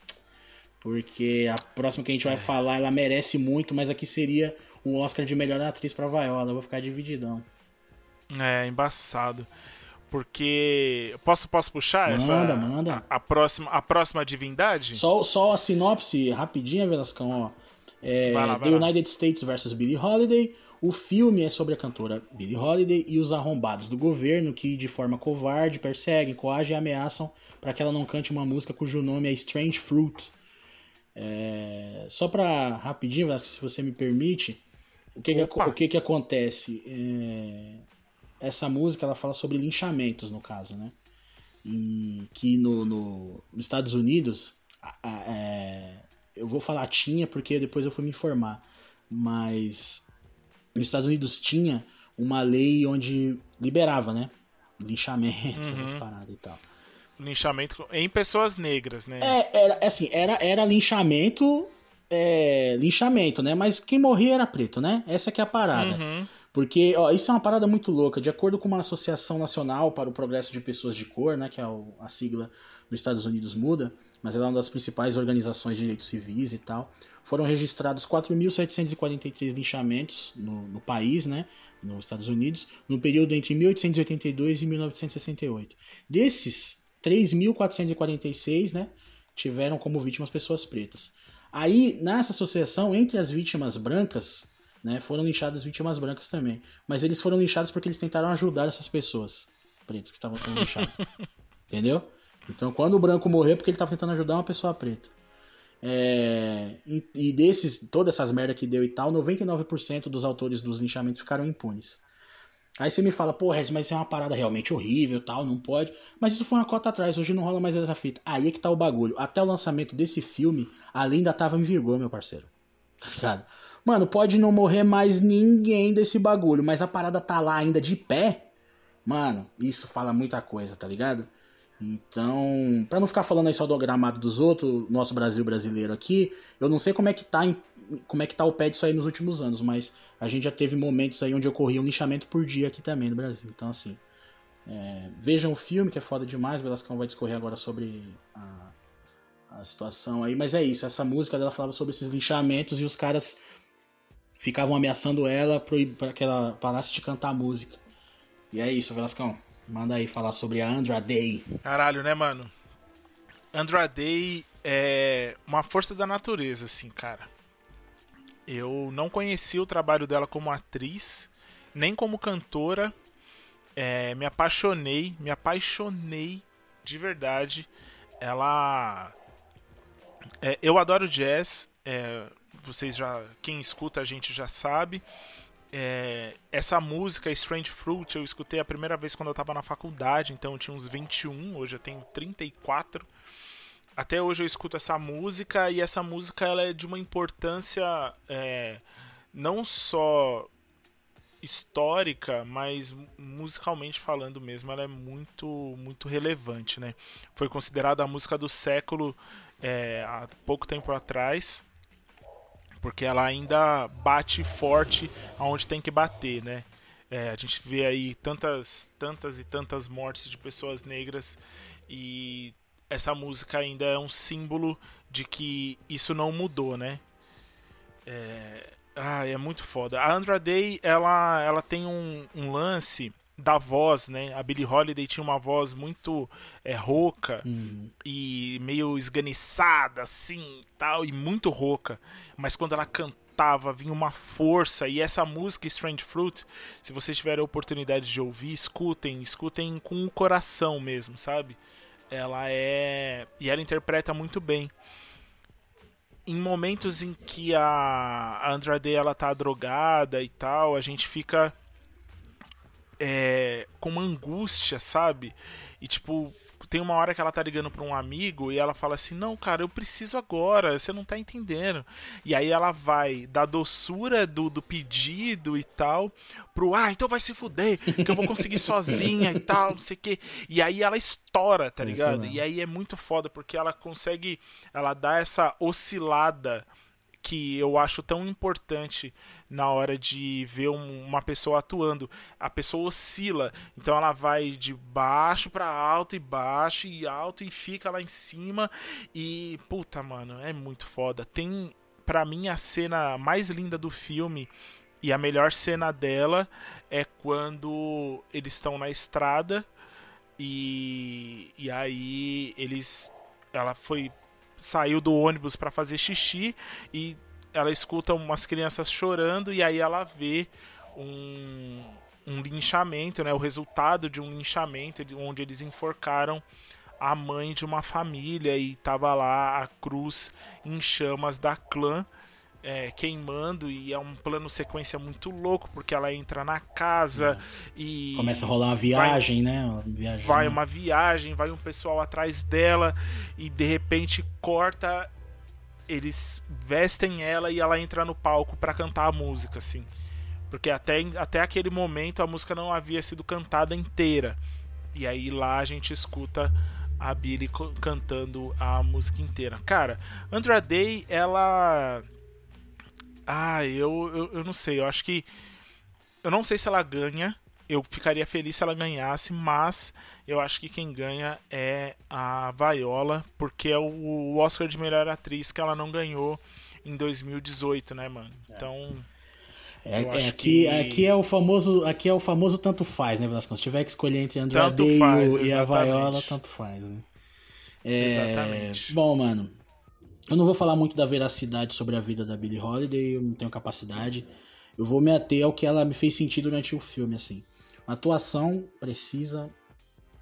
Porque a próxima que a gente vai falar, ela merece muito, mas aqui seria o Oscar de melhor atriz pra Viola. Eu vou ficar divididão. É, embaçado. Porque. Posso, posso puxar Manda, essa. manda. A, a próxima, a próxima divindade? Só, só a sinopse rapidinha, Velascão, ó. É, Vai lá, vai The lá. United States vs Billie Holiday. O filme é sobre a cantora Billie Holiday e os arrombados do governo que, de forma covarde, perseguem, coagem e ameaçam para que ela não cante uma música cujo nome é Strange Fruit. É, Só pra rapidinho, Velasco, se você me permite, o que, que, o que, que acontece? É, Essa música ela fala sobre linchamentos, no caso, né? E que no, no- nos Estados Unidos, a- a- é, eu vou falar tinha porque depois eu fui me informar, mas nos Estados Unidos tinha uma lei onde liberava, né? Linchamento, Uhum. essas paradas e tal. Linchamento em pessoas negras, né? É, era assim, era, era linchamento, é, linchamento, né? Mas quem morria era preto, né? Essa que é a parada. Uhum. Porque, ó, isso é uma parada muito louca. De acordo com uma Associação Nacional para o Progresso de Pessoas de Cor, né? Que é a sigla nos Estados Unidos muda, mas ela é uma das principais organizações de direitos civis e tal. Foram registrados 4.743 linchamentos no, no país, né? Nos Estados Unidos, no período entre 1882 e 1968. Desses, 3.446, né? Tiveram como vítimas pessoas pretas. Aí, nessa associação, entre as vítimas brancas, né, foram linchadas vítimas brancas também. Mas eles foram linchados porque eles tentaram ajudar essas pessoas pretas que estavam sendo linchadas. Entendeu? Então, quando o branco morreu, porque ele estava tentando ajudar uma pessoa preta. É, e, e desses, todas essas merda que deu e tal, 99% dos autores dos linchamentos ficaram impunes. Aí você me fala, pô, Regis, mas isso é uma parada realmente horrível tal, não pode. Mas isso foi uma cota atrás, hoje não rola mais essa fita. Aí é que tá o bagulho. Até o lançamento desse filme, a lenda tava em vigor, meu parceiro. Tá ligado? Mano, pode não morrer mais ninguém desse bagulho, mas a parada tá lá ainda de pé. Mano, isso fala muita coisa, tá ligado? Então, pra não ficar falando aí só do gramado dos outros, nosso Brasil brasileiro aqui, eu não sei como é que tá como é que tá o pé disso aí nos últimos anos, mas a gente já teve momentos aí onde ocorria um lixamento por dia aqui também no Brasil. Então, assim, é, vejam o filme, que é foda demais, o Velascão vai discorrer agora sobre a, a situação aí, mas é isso, essa música dela falava sobre esses linchamentos e os caras ficavam ameaçando ela para que ela parasse de cantar a música. E é isso, Velascão. Manda aí falar sobre a Andra Day. Caralho, né, mano? Andra Day é uma força da natureza, assim, cara. Eu não conheci o trabalho dela como atriz, nem como cantora. É, me apaixonei, me apaixonei de verdade. Ela. é, eu adoro jazz. é, vocês já. Quem escuta a gente já sabe. É, essa música, Strange Fruit, eu escutei a primeira vez quando eu tava na faculdade, então eu tinha uns 21, hoje eu tenho 34. Até hoje eu escuto essa música e essa música ela é de uma importância é, não só histórica, mas mu- musicalmente falando mesmo, ela é muito muito relevante, né? Foi considerada a música do século é, há pouco tempo atrás, porque ela ainda bate forte aonde tem que bater, né? É, a gente vê aí tantas, tantas e tantas mortes de pessoas negras e essa música ainda é um símbolo de que isso não mudou, né? É, ah, é muito foda. A Andra Day, ela, ela tem um, um lance da voz, né? A Billie Holiday tinha uma voz muito é, rouca Hum, e meio esganiçada, assim, tal, e muito rouca. Mas quando ela cantava vinha uma força. E essa música, Strange Fruit, se vocês tiverem a oportunidade de ouvir, escutem, escutem com o coração mesmo, sabe? Ela é. E ela interpreta muito bem. Em momentos em que a, Andrade ela tá drogada e tal, a gente fica é, com uma angústia, sabe? E tipo, tem uma hora que ela tá ligando pra um amigo e ela fala assim: Não, cara, eu preciso agora, você não tá entendendo. E aí ela vai da doçura do, do pedido e tal, pro ah, então vai se fuder, que eu vou conseguir sozinha e tal, não sei o quê. E aí ela estoura, tá ligado? E aí é muito foda, porque ela consegue, ela dá essa oscilada que eu acho tão importante na hora de ver um, uma pessoa atuando. A pessoa oscila, então ela vai de baixo para alto e baixo e alto e fica lá em cima e puta, mano, é muito foda. Tem para mim a cena mais linda do filme e a melhor cena dela é quando eles estão na estrada e, e aí eles ela foi saiu do ônibus para fazer xixi e ela escuta umas crianças chorando e aí ela vê um, um linchamento, né, o resultado de um linchamento onde eles enforcaram a mãe de uma família e tava lá a cruz em chamas da clã é, queimando e é um plano sequência muito louco porque ela entra na casa é. e começa a rolar uma viagem, vai, né? Uma viagem, vai uma viagem, vai um pessoal atrás dela e de repente corta, eles vestem ela e ela entra no palco para cantar a música, assim, porque até até aquele momento a música não havia sido cantada inteira e aí lá a gente escuta a Billy cantando a música inteira. Cara, Andra Day, ela ah, eu, eu, eu não sei. Eu acho que. Eu não sei se ela ganha. Eu ficaria feliz se ela ganhasse, mas eu acho que quem ganha é a Viola, porque é o Oscar de melhor atriz que ela não ganhou em 2018, né, mano? É. Então. É, é aqui, que... aqui é o famoso, aqui é o famoso tanto faz, né, Velasco? Se tiver que escolher entre Andrade e, e a Viola, tanto faz, né? É, exatamente. Bom, mano, eu não vou falar muito da veracidade sobre a vida da Billie Holiday, eu não tenho capacidade. Eu vou me ater ao que ela me fez sentido durante o filme, assim. Atuação precisa,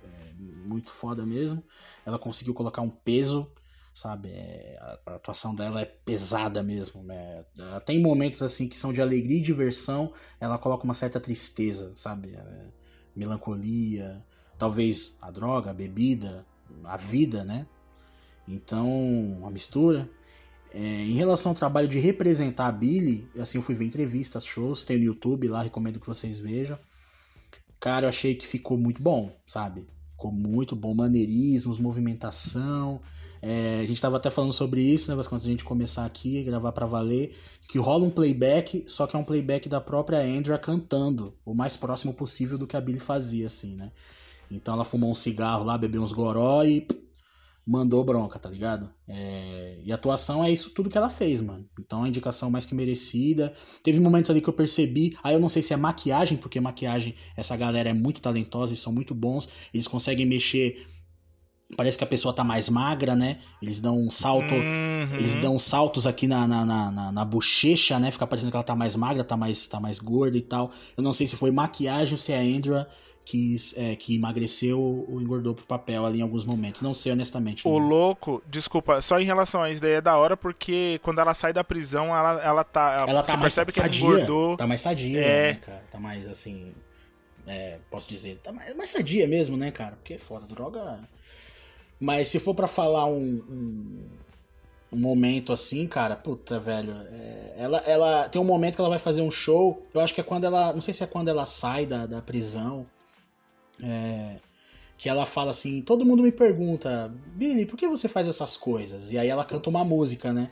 é, muito foda mesmo. Ela conseguiu colocar um peso, sabe? É, a, atuação dela é pesada mesmo. Né? Tem momentos assim que são de alegria e diversão, ela coloca uma certa tristeza, sabe? É, melancolia, talvez a droga, a bebida, a vida, né? Então, uma mistura. É, em relação ao trabalho de representar a Billy, assim, eu fui ver entrevistas, shows, tem no YouTube lá, recomendo que vocês vejam. Cara, eu achei que ficou muito bom, sabe? Ficou muito bom, maneirismos, movimentação. É, a gente tava até falando sobre isso, né, antes a gente começar aqui, gravar para valer, que rola um playback, só que é um playback da própria Andrea cantando, o mais próximo possível do que a Billy fazia, assim, né? Então ela fumou um cigarro lá, bebeu uns goró e mandou bronca, tá ligado? É... E a atuação é isso tudo que ela fez, mano. Então a indicação mais que merecida. Teve momentos ali que eu percebi, aí eu não sei se é maquiagem, porque maquiagem, essa galera é muito talentosa e são muito bons. Eles conseguem mexer. Parece que a pessoa tá mais magra, né? Eles dão um salto. Uhum. Eles dão saltos aqui na, na, na, na, bochecha, né? Fica parecendo que ela tá mais magra, tá mais, tá mais gorda e tal. Eu não sei se foi maquiagem ou se é a Andrea que, é, que emagreceu ou engordou pro papel ali em alguns momentos. Não sei, honestamente. O louco, desculpa, só em relação a isso daí é da hora, porque quando ela sai da prisão, ela, ela tá. Ela, ela tá mais percebe sadia, que ela engordou. Tá mais sadia, é... né, cara? Tá mais assim. É, posso dizer, tá mais, mais sadia mesmo, né, cara? Porque fora droga. Mas se for para falar um, um, um, momento assim, cara, puta, velho. É, ela, ela tem um momento que ela vai fazer um show. Eu acho que é quando ela. Não sei se é quando ela sai da, da prisão. É, que ela fala assim: todo mundo me pergunta, Billy, por que você faz essas coisas? E aí ela canta uma música, né?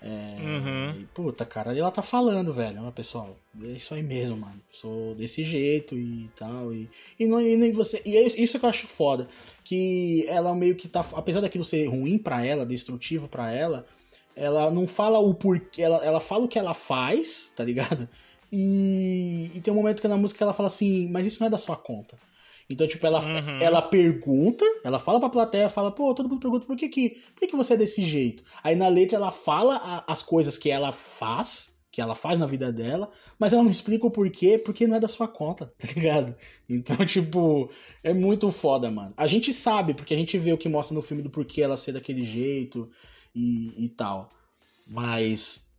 É, uhum. e, puta, cara, ali ela tá falando, velho. Ó, pessoal, é isso aí mesmo, mano. Sou desse jeito e tal. E, e, não, e nem você. E é isso que eu acho foda. Que ela meio que tá. Apesar daquilo ser ruim para ela, destrutivo para ela, ela não fala o porquê. Ela, ela fala o que ela faz, tá ligado? E, e tem um momento que na música ela fala assim, mas isso não é da sua conta. Então, tipo, ela, uhum. ela pergunta, ela fala pra plateia, fala, pô, todo mundo pergunta por que que, por que que você é desse jeito? Aí na letra ela fala a, as coisas que ela faz, que ela faz na vida dela, mas ela não explica o porquê, porque não é da sua conta, tá ligado? Então, tipo, é muito foda, mano. A gente sabe, porque a gente vê o que mostra no filme do porquê ela ser daquele jeito e, e tal. Mas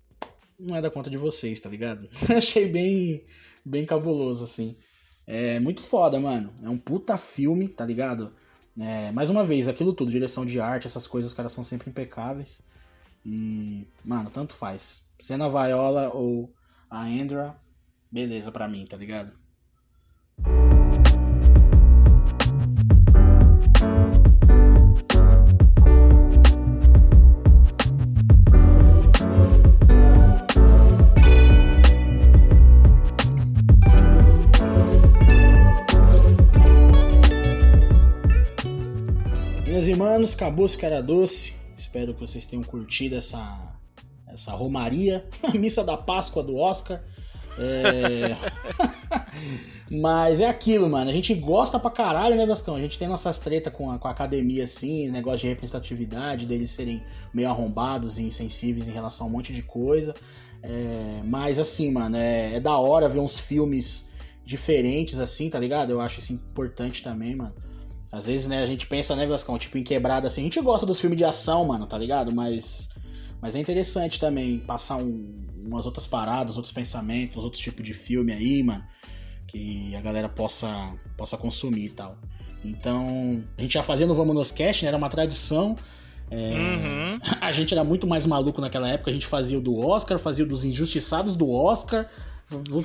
não é da conta de vocês, tá ligado? Achei bem, bem cabuloso, assim. É muito foda, mano. É um puta filme, tá ligado? É, mais uma vez, aquilo tudo, direção de arte, essas coisas, os caras são sempre impecáveis. E, mano, tanto faz. Sendo a Viola ou a Andra, beleza pra mim, tá ligado? Minhas irmãs, acabou-se que era doce. Espero que vocês tenham curtido essa, essa romaria, a missa da Páscoa do Oscar. É... Mas é aquilo, mano. A gente gosta pra caralho, né, Vascão? A gente tem nossas tretas com a, com a academia, assim, negócio de representatividade, deles serem meio arrombados e insensíveis em relação a um monte de coisa. É... Mas, assim, mano, é... é da hora ver uns filmes diferentes, assim, tá ligado? Eu acho isso importante também, mano. Às vezes, né, a gente pensa, né, Vascão, tipo, em quebrada assim. A gente gosta dos filmes de ação, mano, tá ligado? Mas. Mas é interessante também passar um, umas outras paradas, outros pensamentos, outros tipos de filme aí, mano. Que a galera possa, possa consumir e tal. Então, a gente já fazia no Vamos Nos Cast, né? Era uma tradição. É... Uhum. A gente era muito mais maluco naquela época. A gente fazia o do Oscar, fazia o dos injustiçados do Oscar.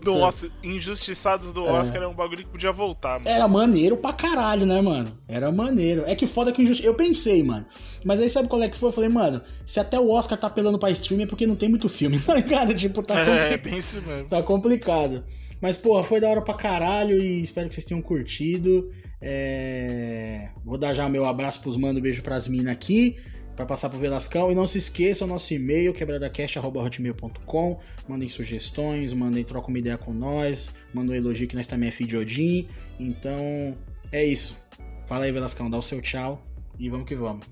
Nossa, Injustiçados do Oscar é. um bagulho que podia voltar, mano. Era maneiro pra caralho, né, mano? Era maneiro. É que foda que Injustiçados. Eu pensei, mano. Mas aí sabe qual é que foi? Eu falei, mano, se até o Oscar tá apelando pra stream é porque não tem muito filme, tá ligado? Tipo, tá complicado. É, bem isso mesmo. Tá complicado. Mas, porra, foi da hora pra caralho e espero que vocês tenham curtido. É... Vou dar já meu abraço pros mano, beijo pras minas aqui para passar pro Velascão. E não se esqueça o nosso e-mail, quebradacast.hotmail.com. Mandem sugestões, mandem, troca uma ideia com nós, mandem um elogio que nós também é Fidiodin. Então, é isso. Fala aí, Velascão, dá o seu tchau e vamos que vamos.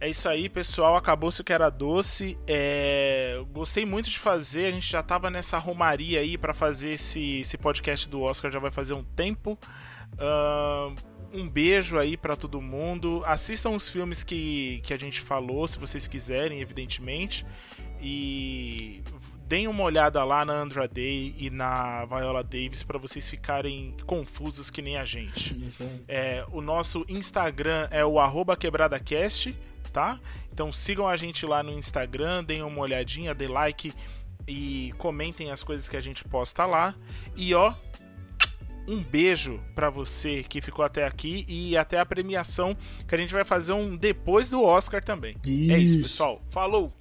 É isso aí, pessoal. Acabou-se o que era doce. É... Gostei muito de fazer. A gente já tava nessa romaria aí para fazer esse, esse podcast do Oscar já vai fazer um tempo. Uh um beijo aí para todo mundo. Assistam os filmes que, que a gente falou, se vocês quiserem, evidentemente. E deem uma olhada lá na Andra Day e na Viola Davis para vocês ficarem confusos que nem a gente. É, o nosso Instagram é o quebradacast, tá? Então sigam a gente lá no Instagram, deem uma olhadinha, dê like e comentem as coisas que a gente posta lá. E ó, um beijo para você que ficou até aqui e até a premiação que a gente vai fazer um depois do Oscar também. Isso. É isso, pessoal. Falou!